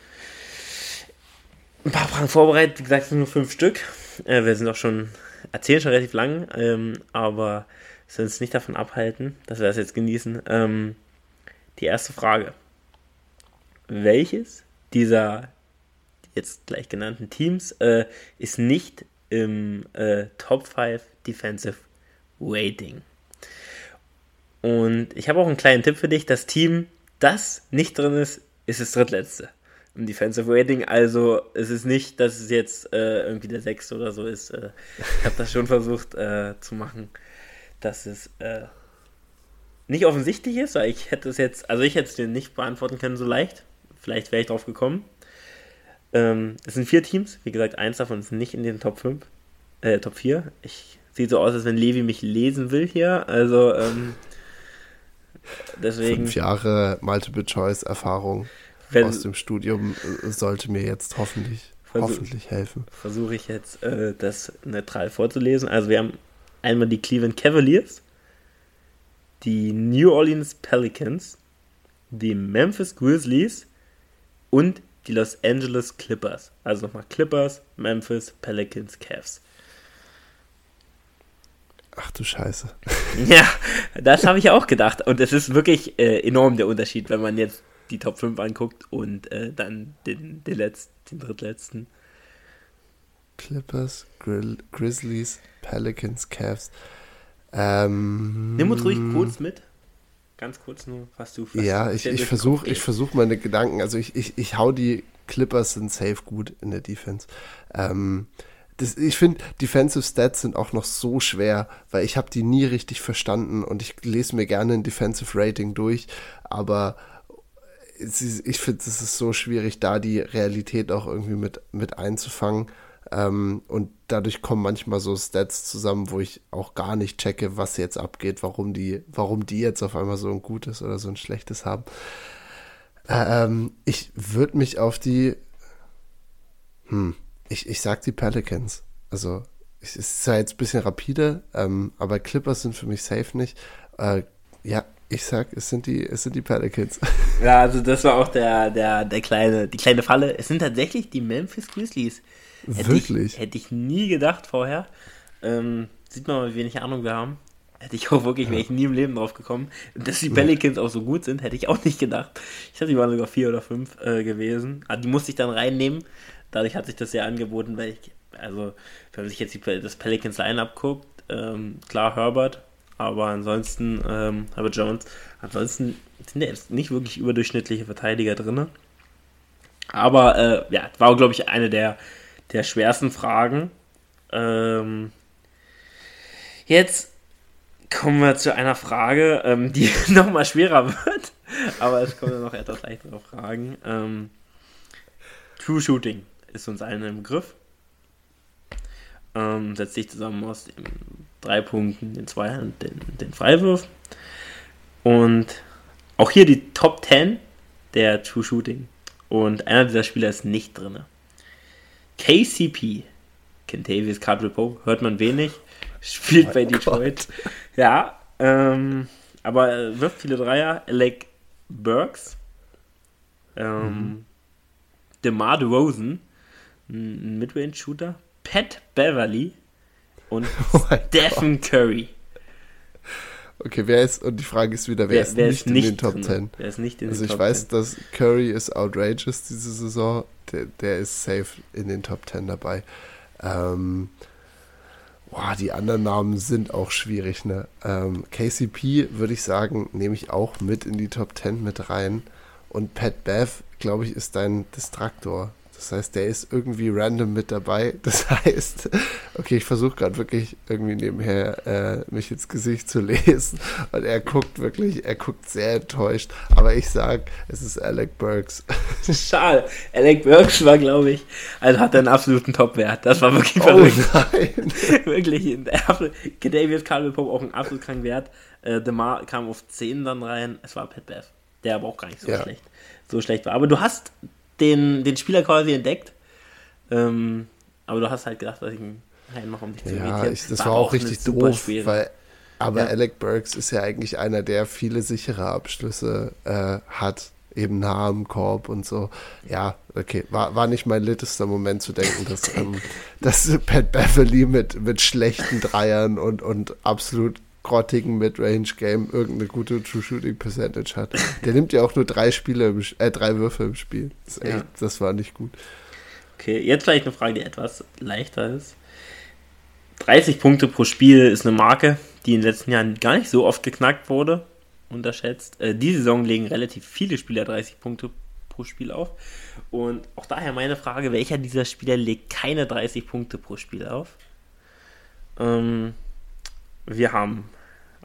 äh, ein paar Fragen vorbereitet. Wie gesagt, es sind nur fünf Stück. Äh, wir sind auch schon, erzählen schon relativ lang, ähm, aber es uns nicht davon abhalten, dass wir das jetzt genießen. Ähm, die erste Frage. Welches dieser jetzt gleich genannten Teams äh, ist nicht im äh, Top 5 Defensive Rating. Und ich habe auch einen kleinen Tipp für dich. Das Team, das nicht drin ist, ist das drittletzte im Defensive Rating. Also es ist nicht, dass es jetzt äh, irgendwie der sechste oder so ist. Äh, ich habe das schon versucht äh, zu machen, dass es äh, nicht offensichtlich ist, weil ich hätte es jetzt, also ich hätte es dir nicht beantworten können so leicht. Vielleicht wäre ich drauf gekommen. Ähm, es sind vier Teams. Wie gesagt, eins davon ist nicht in den Top 5, äh, Top 4. Ich Sieht so aus, als wenn Levi mich lesen will hier. Also, ähm, deswegen. Fünf Jahre Multiple-Choice-Erfahrung aus dem Studium äh, sollte mir jetzt hoffentlich, versuch, hoffentlich helfen. Versuche ich jetzt, äh, das neutral vorzulesen. Also, wir haben einmal die Cleveland Cavaliers, die New Orleans Pelicans, die Memphis Grizzlies und die Los Angeles Clippers. Also nochmal Clippers, Memphis, Pelicans, Cavs. Ach du Scheiße. Ja, das habe ich auch gedacht. Und es ist wirklich äh, enorm der Unterschied, wenn man jetzt die Top 5 anguckt und äh, dann den, den, letzten, den drittletzten. Clippers, Grill, Grizzlies, Pelicans, Cavs. Ähm, Nimm uns ruhig kurz mit. Ganz kurz nur, was du Ja, ich, ich versuche ich versuch meine Gedanken. Also ich, ich, ich hau die Clippers sind safe gut in der Defense. Ähm, das, ich finde, Defensive Stats sind auch noch so schwer, weil ich habe die nie richtig verstanden und ich lese mir gerne ein Defensive Rating durch, aber ich finde, es ist so schwierig, da die Realität auch irgendwie mit, mit einzufangen. Ähm, und dadurch kommen manchmal so Stats zusammen, wo ich auch gar nicht checke, was jetzt abgeht, warum die, warum die jetzt auf einmal so ein gutes oder so ein schlechtes haben. Ähm, ich würde mich auf die, hm, ich, ich sag die Pelicans. Also, es ist zwar jetzt ein bisschen rapide, ähm, aber Clippers sind für mich safe nicht. Äh, ja, ich sag, es sind die, es sind die Pelicans. Ja, also das war auch der, der, der kleine, die kleine Falle. Es sind tatsächlich die Memphis Grizzlies. Hätte Wirklich? Ich, hätte ich nie gedacht vorher. Ähm, sieht man mal, wie wenig Ahnung wir haben. Hätte ich auch wirklich, ja. wäre ich nie im Leben drauf gekommen. Dass die Pelicans ja. auch so gut sind, hätte ich auch nicht gedacht. Ich dachte, die waren sogar vier oder fünf äh, gewesen. Aber ah, die musste ich dann reinnehmen. Dadurch hat sich das sehr angeboten, weil ich, also, wenn man sich jetzt die, das Pelicans Line-Up guckt, ähm, klar Herbert, aber ansonsten, ähm, Herbert Jones, ansonsten sind ja jetzt nicht wirklich überdurchschnittliche Verteidiger drin. Aber äh, ja, war, glaube ich, eine der, der schwersten Fragen. Ähm, jetzt kommen wir zu einer Frage, ähm, die nochmal schwerer wird. Aber es kommen noch etwas leichtere Fragen. Ähm, True Shooting ist uns allen im Begriff. Ähm, setzt sich zusammen aus den drei Punkten, den Zweihand, den, den Freiwurf. Und auch hier die Top 10 der True Shooting. Und einer dieser Spieler ist nicht drin. KCP, Kentavious Cardinal Pope, hört man wenig, spielt oh bei Detroit. Gott. Ja, ähm, aber wirft viele Dreier. Alec Burks, ähm, mhm. DeMar DeRozan, ein Midrange-Shooter, Pat Beverly und oh Stephen Gott. Curry. Okay, wer ist, und die Frage ist wieder, wer, wer ist, wer nicht ist, nicht in den Top 10? Wer ist nicht in also den ich weiß, 10? dass Curry ist outrageous diese Saison, der, der ist safe in den Top 10 dabei. Ähm, boah, die anderen Namen sind auch schwierig, ne? Ähm, KCP würde ich sagen, nehme ich auch mit in die Top 10 mit rein. Und Pat Bev, glaube ich, ist dein Distraktor. Das heißt, der ist irgendwie random mit dabei. Das heißt, okay, ich versuche gerade wirklich irgendwie nebenher äh, mich ins Gesicht zu lesen. Und er guckt wirklich, er guckt sehr enttäuscht. Aber ich sag, es ist Alec Burks. Schade. Alec Burks war, glaube ich, also hat einen absoluten Top-Wert. Das war wirklich oh, Nein. wirklich. David Pope auch einen absolut kranken Wert. Äh, DeMar kam auf 10 dann rein. Es war Pat Bev. Der aber auch gar nicht so ja. schlecht. So schlecht war. Aber du hast den, den Spieler quasi entdeckt. Ähm, aber du hast halt gedacht, dass ich ihn reinmache, um dich zu Ja, ich, das war, war auch richtig doof, weil aber ja. Alec Burks ist ja eigentlich einer, der viele sichere Abschlüsse äh, hat, eben nah am Korb und so. Ja, okay, war, war nicht mein littester Moment zu denken, dass, ähm, dass Pat Beverly mit, mit schlechten Dreiern und, und absolut grottigen Midrange-Game irgendeine gute True Shooting Percentage hat. Der nimmt ja auch nur drei Spiele, im, äh, drei Würfe im Spiel. Das, echt, ja. das war nicht gut. Okay, jetzt vielleicht eine Frage, die etwas leichter ist. 30 Punkte pro Spiel ist eine Marke, die in den letzten Jahren gar nicht so oft geknackt wurde, unterschätzt. Äh, die Saison legen relativ viele Spieler 30 Punkte pro Spiel auf. Und auch daher meine Frage, welcher dieser Spieler legt keine 30 Punkte pro Spiel auf? Ähm, wir haben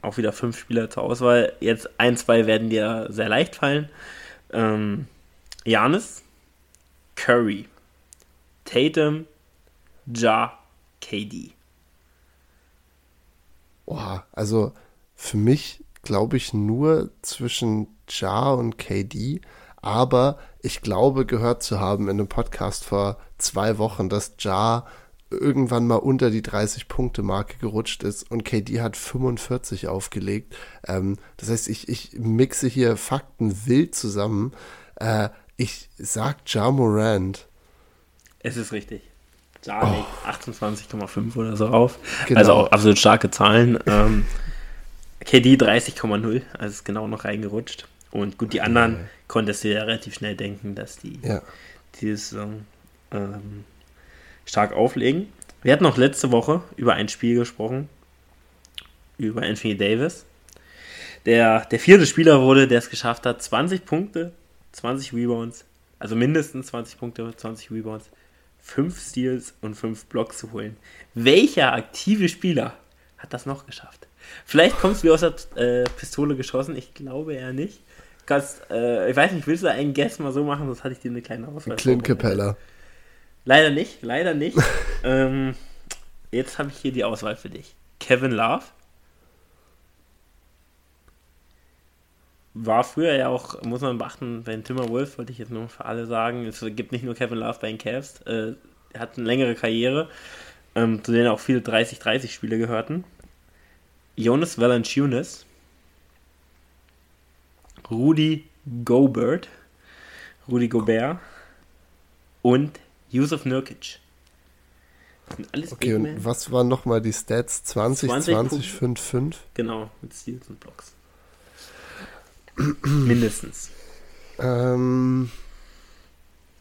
auch wieder fünf Spieler zur Auswahl. Jetzt ein, zwei werden dir sehr leicht fallen. Ähm, Janis, Curry, Tatum, Ja, KD. Boah, also für mich glaube ich nur zwischen Ja und KD, aber ich glaube gehört zu haben in einem Podcast vor zwei Wochen, dass Ja irgendwann mal unter die 30-Punkte-Marke gerutscht ist und KD hat 45 aufgelegt. Ähm, das heißt, ich, ich mixe hier Fakten wild zusammen. Äh, ich sag Ja Morant. Es ist richtig. Ja, oh. 28,5 oder so auf. Genau. Also auch absolut starke Zahlen. Ähm, KD 30,0, also ist genau noch reingerutscht. Und gut, die anderen ja. konntest du ja relativ schnell denken, dass die ja. diese Saison ähm, stark auflegen. Wir hatten noch letzte Woche über ein Spiel gesprochen, über Anthony Davis. Der, der vierte Spieler wurde, der es geschafft hat, 20 Punkte, 20 Rebounds, also mindestens 20 Punkte, 20 Rebounds, 5 Steals und 5 Blocks zu holen. Welcher aktive Spieler hat das noch geschafft? Vielleicht kommst du wie aus der äh, Pistole geschossen, ich glaube eher nicht. Kannst, äh, ich weiß nicht, willst du einen Guess mal so machen, sonst hatte ich dir eine kleine Auswahl. Clint Capella. Leider nicht, leider nicht. ähm, jetzt habe ich hier die Auswahl für dich. Kevin Love. War früher ja auch, muss man beachten, bei den Timberwolves, wollte ich jetzt nur für alle sagen, es gibt nicht nur Kevin Love bei den Cavs, äh, er hat eine längere Karriere, ähm, zu denen auch viele 30-30-Spiele gehörten. Jonas Valanciunas, Rudy Gobert, Rudy Gobert und Yusuf Nurkic. okay, und was waren nochmal die Stats? 20, 20, 20 5, 5? Genau, mit Steals und Blocks. Mindestens. Ähm,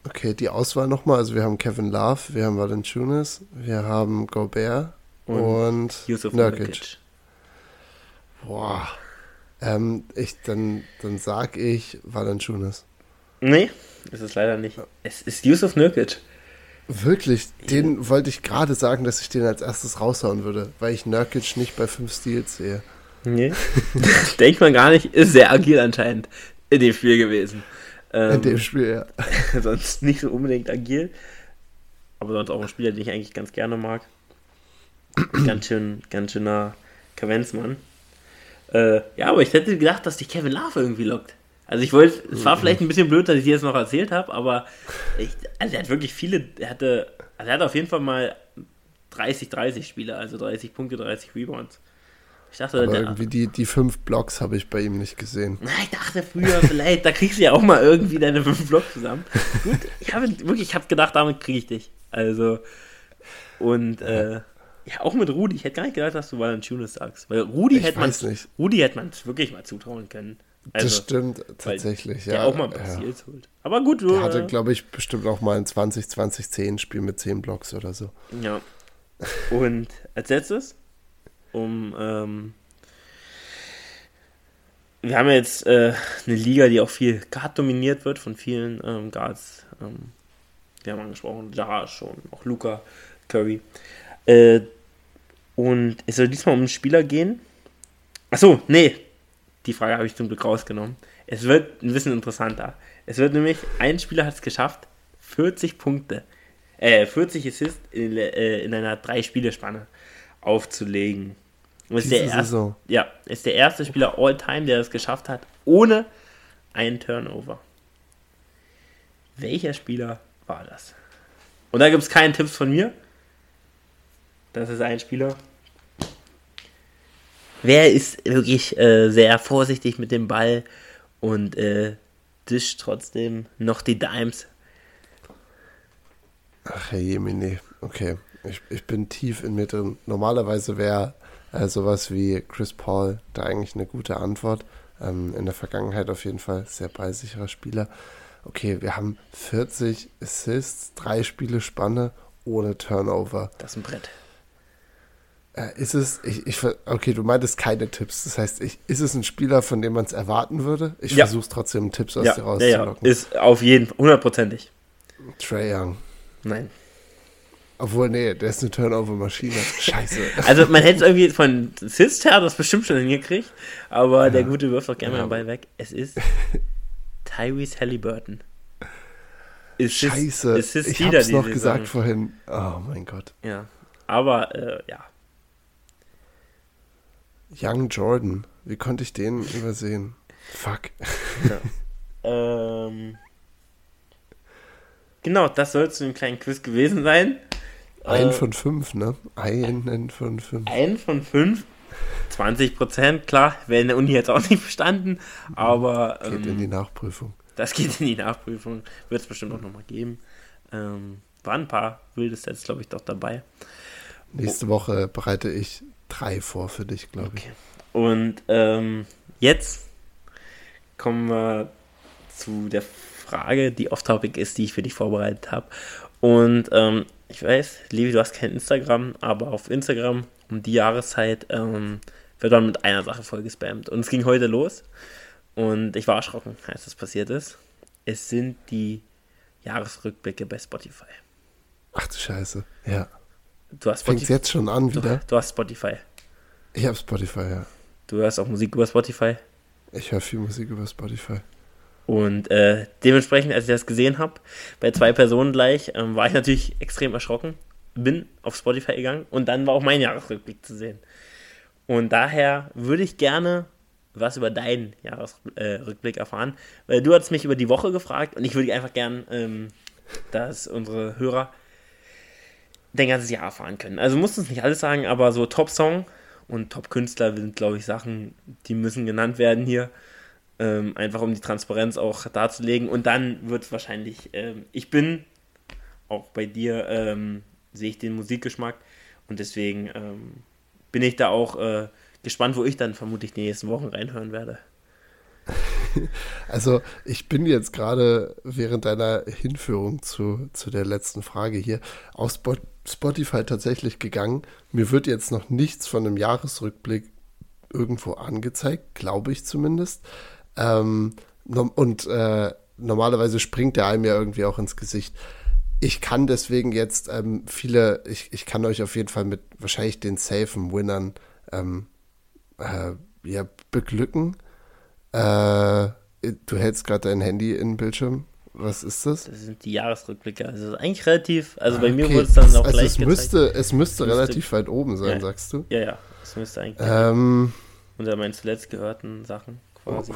okay, die Auswahl nochmal. Also wir haben Kevin Love, wir haben Valanciunas, wir haben Gobert und, und Yusuf Nurkic. Nurkic. Boah. Ähm, ich, dann, dann sag ich Valanciunas. Nee, ist es leider nicht. Es ist Yusuf Nurkic. Wirklich, den wollte ich gerade sagen, dass ich den als erstes raushauen würde, weil ich Nurkic nicht bei 5 Steals sehe. Nee. Denkt man gar nicht, ist sehr agil anscheinend in dem Spiel gewesen. Ähm, in dem Spiel, ja. sonst nicht so unbedingt agil. Aber sonst auch ein Spieler, den ich eigentlich ganz gerne mag. ganz schön, ganz schöner Kavenzmann. Äh, ja, aber ich hätte gedacht, dass dich Kevin Love irgendwie lockt. Also ich wollte, es war vielleicht ein bisschen blöd, dass ich dir das noch erzählt habe, aber ich, also er hat wirklich viele, er hatte, also er hatte auf jeden Fall mal 30-30 Spiele, also 30 Punkte, 30 Rebounds. Ich dachte, aber der, irgendwie die, die fünf Blocks habe ich bei ihm nicht gesehen. Na, ich dachte früher, vielleicht, da kriegst du ja auch mal irgendwie deine fünf Blocks zusammen. Gut, ich habe wirklich, ich habe gedacht, damit kriege ich dich. Also, und äh, ja, auch mit Rudi. Ich hätte gar nicht gedacht, dass du Valanciunas sagst. Weil Rudi ich hätte man Rudi hätte man wirklich mal zutrauen können. Also, das stimmt tatsächlich, ja. Der auch mal paar ja. holt. Aber gut, du. Der hatte, äh, glaube ich, bestimmt auch mal ein 20-20-10-Spiel mit 10 Blocks oder so. Ja. Und als letztes, um. Ähm, wir haben jetzt äh, eine Liga, die auch viel Guard dominiert wird von vielen ähm, Guards. Ähm, wir haben angesprochen, Jara schon, auch Luca, Curry. Äh, und es soll diesmal um einen Spieler gehen. Achso, nee, die Frage habe ich zum Glück rausgenommen. Es wird ein bisschen interessanter. Es wird nämlich, ein Spieler hat es geschafft, 40 Punkte, äh, 40 Assists in, äh, in einer Drei-Spiele-Spanne aufzulegen. Und ist der erste, ja, ist der erste Spieler all time, der das geschafft hat, ohne einen Turnover. Welcher Spieler war das? Und da gibt es keinen Tipps von mir. Das ist ein Spieler, wer ist wirklich äh, sehr vorsichtig mit dem Ball und äh, discht trotzdem noch die Dimes. Ach, Herr Jemini, okay. Ich, ich bin tief in mir drin. Normalerweise wäre äh, sowas wie Chris Paul da eigentlich eine gute Antwort. Ähm, in der Vergangenheit auf jeden Fall sehr ballsicherer Spieler. Okay, wir haben 40 Assists, drei Spiele Spanne ohne Turnover. Das ist ein Brett. Äh, ist es, ich, ich, okay, du meintest keine Tipps. Das heißt, ich, ist es ein Spieler, von dem man es erwarten würde? Ich ja. versuche trotzdem Tipps aus ja, dir rauszulocken. Ja, ja, ist auf jeden Fall, hundertprozentig. Trey Young. Nein. Obwohl, nee, der ist eine Turnover-Maschine. Scheiße. Also, man hätte es irgendwie von Sist her das bestimmt schon hingekriegt, aber ja. der Gute wirft auch gerne mal den Ball weg. Es ist Tyrese Halliburton. Ist Scheiße. Ist, ist ich hab's noch gesagt vorhin. Oh mein Gott. Ja. Aber, äh, ja. Young Jordan. Wie konnte ich den übersehen? Fuck. Ja. ähm, genau, das soll zu einem kleinen Quiz gewesen sein. Ein äh, von fünf, ne? Einen von fünf. Ein von fünf. 20 Prozent, klar, wäre in der Uni jetzt auch nicht verstanden, aber. Geht ähm, in die Nachprüfung. Das geht in die Nachprüfung, wird es bestimmt auch nochmal geben. Ähm, waren ein paar wilde Sets, glaube ich, doch dabei. Nächste oh. Woche bereite ich drei vor für dich, glaube okay. ich. Und ähm, jetzt kommen wir zu der Frage, die off-topic ist, die ich für dich vorbereitet habe. Und ähm, ich weiß, Levi, du hast kein Instagram, aber auf Instagram um die Jahreszeit ähm, wird man mit einer Sache voll gespammt. Und es ging heute los. Und ich war erschrocken, als das passiert ist. Es sind die Jahresrückblicke bei Spotify. Ach du Scheiße, ja. Du hast Fängt jetzt schon an wieder? Du, du hast Spotify. Ich habe Spotify, ja. Du hörst auch Musik über Spotify? Ich höre viel Musik über Spotify. Und äh, dementsprechend, als ich das gesehen habe, bei zwei Personen gleich, ähm, war ich natürlich extrem erschrocken. Bin auf Spotify gegangen und dann war auch mein Jahresrückblick zu sehen. Und daher würde ich gerne was über deinen Jahresrückblick äh, erfahren, weil du hast mich über die Woche gefragt und ich würde einfach gern, ähm, dass unsere Hörer dein ganzes Jahr erfahren können. Also musst du uns nicht alles sagen, aber so Top-Song und Top-Künstler sind, glaube ich, Sachen, die müssen genannt werden hier. Ähm, einfach um die Transparenz auch darzulegen. Und dann wird es wahrscheinlich, ähm, ich bin auch bei dir, ähm, sehe ich den Musikgeschmack und deswegen ähm, bin ich da auch äh, gespannt, wo ich dann vermutlich die nächsten Wochen reinhören werde. Also ich bin jetzt gerade während deiner Hinführung zu, zu der letzten Frage hier auf Spotify tatsächlich gegangen. Mir wird jetzt noch nichts von einem Jahresrückblick irgendwo angezeigt, glaube ich zumindest. Ähm, und äh, normalerweise springt der einem ja irgendwie auch ins Gesicht. Ich kann deswegen jetzt ähm, viele, ich, ich kann euch auf jeden Fall mit wahrscheinlich den safen Winnern ähm, äh, ja, beglücken. Äh, du hältst gerade dein Handy in den Bildschirm. Was ist das? Das sind die Jahresrückblicke. Also eigentlich relativ, also bei okay. mir wurde es dann auch also gleich es müsste, es müsste, müsste relativ weit oben sein, ja. sagst du? Ja, ja. Es müsste eigentlich ähm, unter meinen zuletzt gehörten Sachen quasi.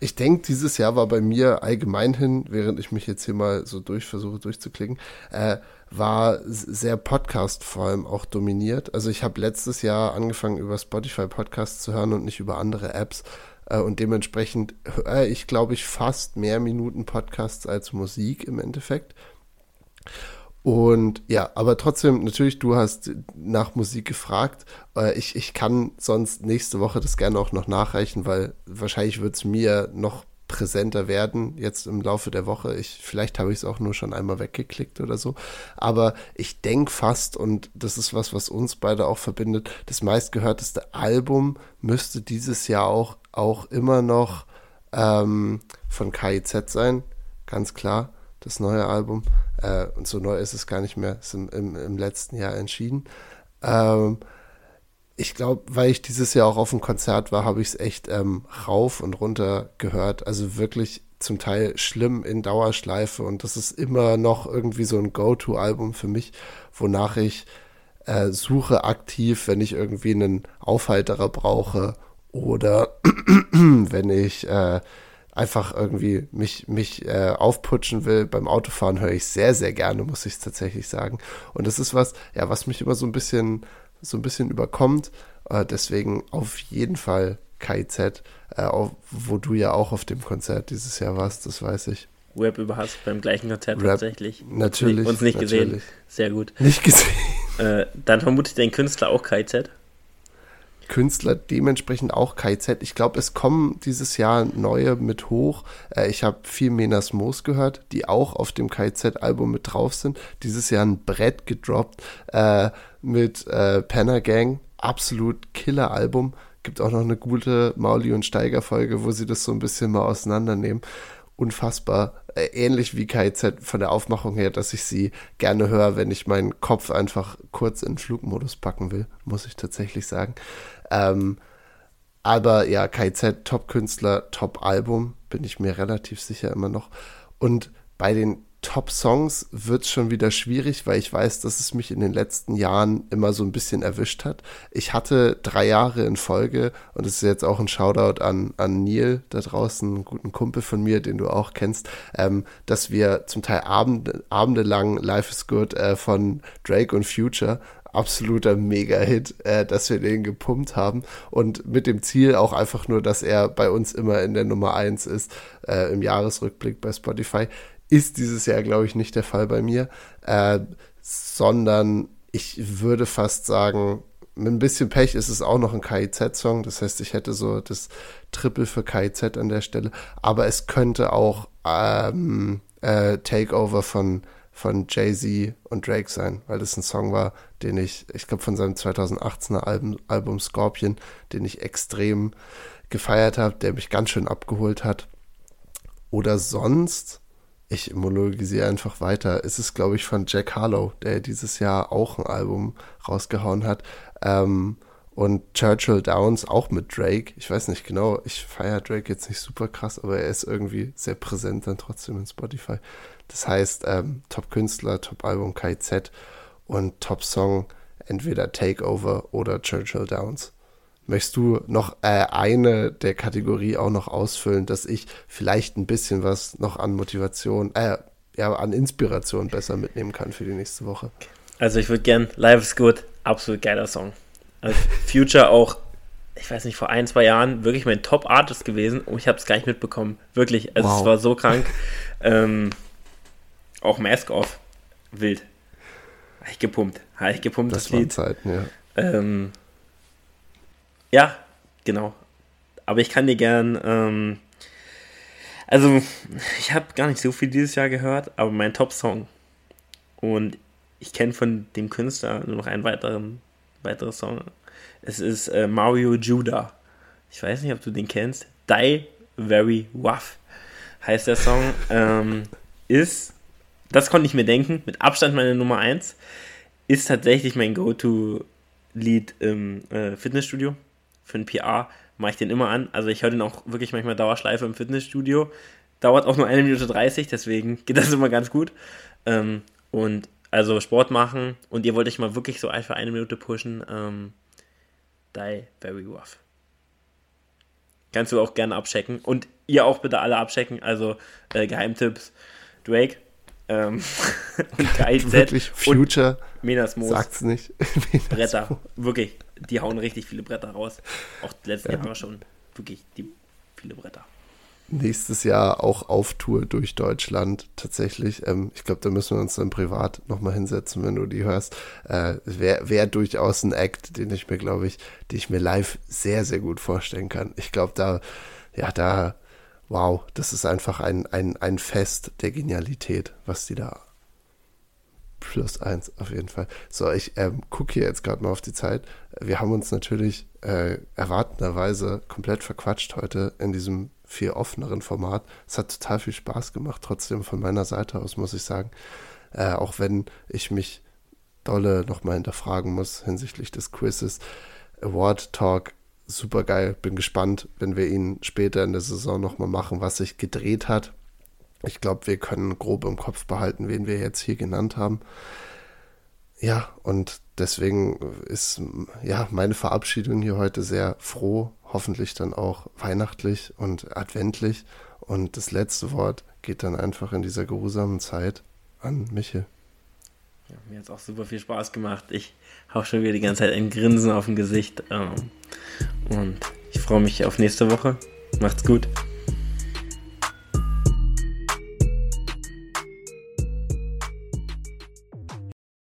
Ich denke, dieses Jahr war bei mir allgemein hin, während ich mich jetzt hier mal so durch versuche durchzuklicken, äh, war sehr Podcast vor allem auch dominiert. Also ich habe letztes Jahr angefangen über Spotify Podcasts zu hören und nicht über andere Apps. Äh, und dementsprechend höre ich, glaube ich, fast mehr Minuten Podcasts als Musik im Endeffekt. Und ja, aber trotzdem, natürlich, du hast nach Musik gefragt. Äh, ich, ich kann sonst nächste Woche das gerne auch noch nachreichen, weil wahrscheinlich wird es mir noch präsenter werden jetzt im Laufe der Woche. Ich, vielleicht habe ich es auch nur schon einmal weggeklickt oder so. Aber ich denke fast, und das ist was, was uns beide auch verbindet, das meistgehörteste Album müsste dieses Jahr auch, auch immer noch ähm, von KIZ sein. Ganz klar, das neue Album. Äh, und so neu ist es gar nicht mehr, ist im, im, im letzten Jahr entschieden. Ähm, ich glaube, weil ich dieses Jahr auch auf dem Konzert war, habe ich es echt ähm, rauf und runter gehört. Also wirklich zum Teil schlimm in Dauerschleife. Und das ist immer noch irgendwie so ein Go-To-Album für mich, wonach ich äh, suche aktiv, wenn ich irgendwie einen Aufhalterer brauche oder wenn ich äh, einfach irgendwie mich, mich äh, aufputschen will. Beim Autofahren höre ich sehr, sehr gerne, muss ich tatsächlich sagen. Und das ist was, ja, was mich immer so ein bisschen so ein bisschen überkommt. Äh, deswegen auf jeden Fall KIZ, äh, auf, wo du ja auch auf dem Konzert dieses Jahr warst, das weiß ich. Web über Hass beim gleichen Konzert Rap, tatsächlich. Natürlich. Uns nicht natürlich. gesehen. Sehr gut. Nicht gesehen. Äh, dann vermutet den Künstler auch KIZ. Künstler dementsprechend auch KIZ. Ich glaube, es kommen dieses Jahr neue mit hoch. Äh, ich habe viel Menas Moos gehört, die auch auf dem KIZ-Album mit drauf sind. Dieses Jahr ein Brett gedroppt äh, mit äh, Penner Gang. Absolut Killer-Album. Gibt auch noch eine gute Mauli und Steiger-Folge, wo sie das so ein bisschen mal auseinandernehmen. Unfassbar. Äh, ähnlich wie KIZ von der Aufmachung her, dass ich sie gerne höre, wenn ich meinen Kopf einfach kurz in Flugmodus packen will, muss ich tatsächlich sagen. Ähm, aber ja, KZ, Top-Künstler, Top-Album, bin ich mir relativ sicher immer noch. Und bei den Top-Songs wird es schon wieder schwierig, weil ich weiß, dass es mich in den letzten Jahren immer so ein bisschen erwischt hat. Ich hatte drei Jahre in Folge und es ist jetzt auch ein Shoutout an, an Neil da draußen, einen guten Kumpel von mir, den du auch kennst, ähm, dass wir zum Teil Abende, Abende lang Life is Good äh, von Drake und Future absoluter Mega-Hit, äh, dass wir den gepumpt haben und mit dem Ziel auch einfach nur, dass er bei uns immer in der Nummer eins ist äh, im Jahresrückblick bei Spotify. Ist dieses Jahr, glaube ich, nicht der Fall bei mir, äh, sondern ich würde fast sagen, mit ein bisschen Pech ist es auch noch ein KIZ-Song. Das heißt, ich hätte so das Triple für KIZ an der Stelle. Aber es könnte auch ähm, äh, Takeover von, von Jay-Z und Drake sein, weil das ein Song war, den ich, ich glaube, von seinem 2018er Album, Album Scorpion, den ich extrem gefeiert habe, der mich ganz schön abgeholt hat. Oder sonst ich monologisiere einfach weiter. Es ist, glaube ich, von Jack Harlow, der dieses Jahr auch ein Album rausgehauen hat. Ähm, und Churchill Downs auch mit Drake. Ich weiß nicht genau, ich feiere Drake jetzt nicht super krass, aber er ist irgendwie sehr präsent dann trotzdem in Spotify. Das heißt, ähm, Top-Künstler, Top-Album KZ und Top-Song entweder Takeover oder Churchill Downs. Möchtest du noch äh, eine der Kategorie auch noch ausfüllen, dass ich vielleicht ein bisschen was noch an Motivation, äh, ja, an Inspiration besser mitnehmen kann für die nächste Woche? Also ich würde gern Life is Good, absolut geiler Song. Also Future auch, ich weiß nicht, vor ein, zwei Jahren wirklich mein Top-Artist gewesen und ich habe es gar nicht mitbekommen. Wirklich, also wow. es war so krank. ähm, auch Mask Off, wild. Habe ich gepumpt, habe ich gepumpt das, das Lied. Zeiten, ja. Ähm, ja, genau. Aber ich kann dir gern, ähm, also ich habe gar nicht so viel dieses Jahr gehört, aber mein Top-Song und ich kenne von dem Künstler nur noch einen weiteren weiteren Song. Es ist äh, Mario Judah. Ich weiß nicht, ob du den kennst. Die Very Rough heißt der Song. Ähm, ist, das konnte ich mir denken, mit Abstand meine Nummer 1. Ist tatsächlich mein Go-To-Lied im äh, Fitnessstudio für ein PR mache ich den immer an. Also ich höre den auch wirklich manchmal Dauerschleife im Fitnessstudio. Dauert auch nur eine Minute 30, deswegen geht das immer ganz gut. Ähm, und also Sport machen und ihr wollt euch mal wirklich so einfach eine Minute pushen. Ähm, die very rough. Kannst du auch gerne abchecken. Und ihr auch bitte alle abchecken. Also äh, Geheimtipps. Drake. Ähm, und KIZ. Wirklich, Future. Und Minas Moos. Sagt's nicht. Bretter. Wirklich die hauen richtig viele Bretter raus. Auch die letzten ja. Jahre schon wirklich die, viele Bretter. Nächstes Jahr auch auf Tour durch Deutschland tatsächlich. Ähm, ich glaube, da müssen wir uns dann privat nochmal hinsetzen, wenn du die hörst. Äh, Wäre wär durchaus ein Act, den ich mir, glaube ich, den ich mir live sehr, sehr gut vorstellen kann. Ich glaube, da, ja, da, wow, das ist einfach ein, ein, ein Fest der Genialität, was die da Plus eins, auf jeden Fall. So, ich ähm, gucke hier jetzt gerade mal auf die Zeit. Wir haben uns natürlich äh, erwartenderweise komplett verquatscht heute in diesem viel offeneren Format. Es hat total viel Spaß gemacht, trotzdem von meiner Seite aus, muss ich sagen. Äh, auch wenn ich mich dolle nochmal hinterfragen muss hinsichtlich des Quizzes. Award Talk, super geil. Bin gespannt, wenn wir ihn später in der Saison nochmal machen, was sich gedreht hat ich glaube, wir können grob im Kopf behalten, wen wir jetzt hier genannt haben. Ja, und deswegen ist ja meine Verabschiedung hier heute sehr froh, hoffentlich dann auch weihnachtlich und adventlich. Und das letzte Wort geht dann einfach in dieser geruhsamen Zeit an Michel. Ja, mir hat es auch super viel Spaß gemacht. Ich habe schon wieder die ganze Zeit ein Grinsen auf dem Gesicht. Ähm, und ich freue mich auf nächste Woche. Macht's gut.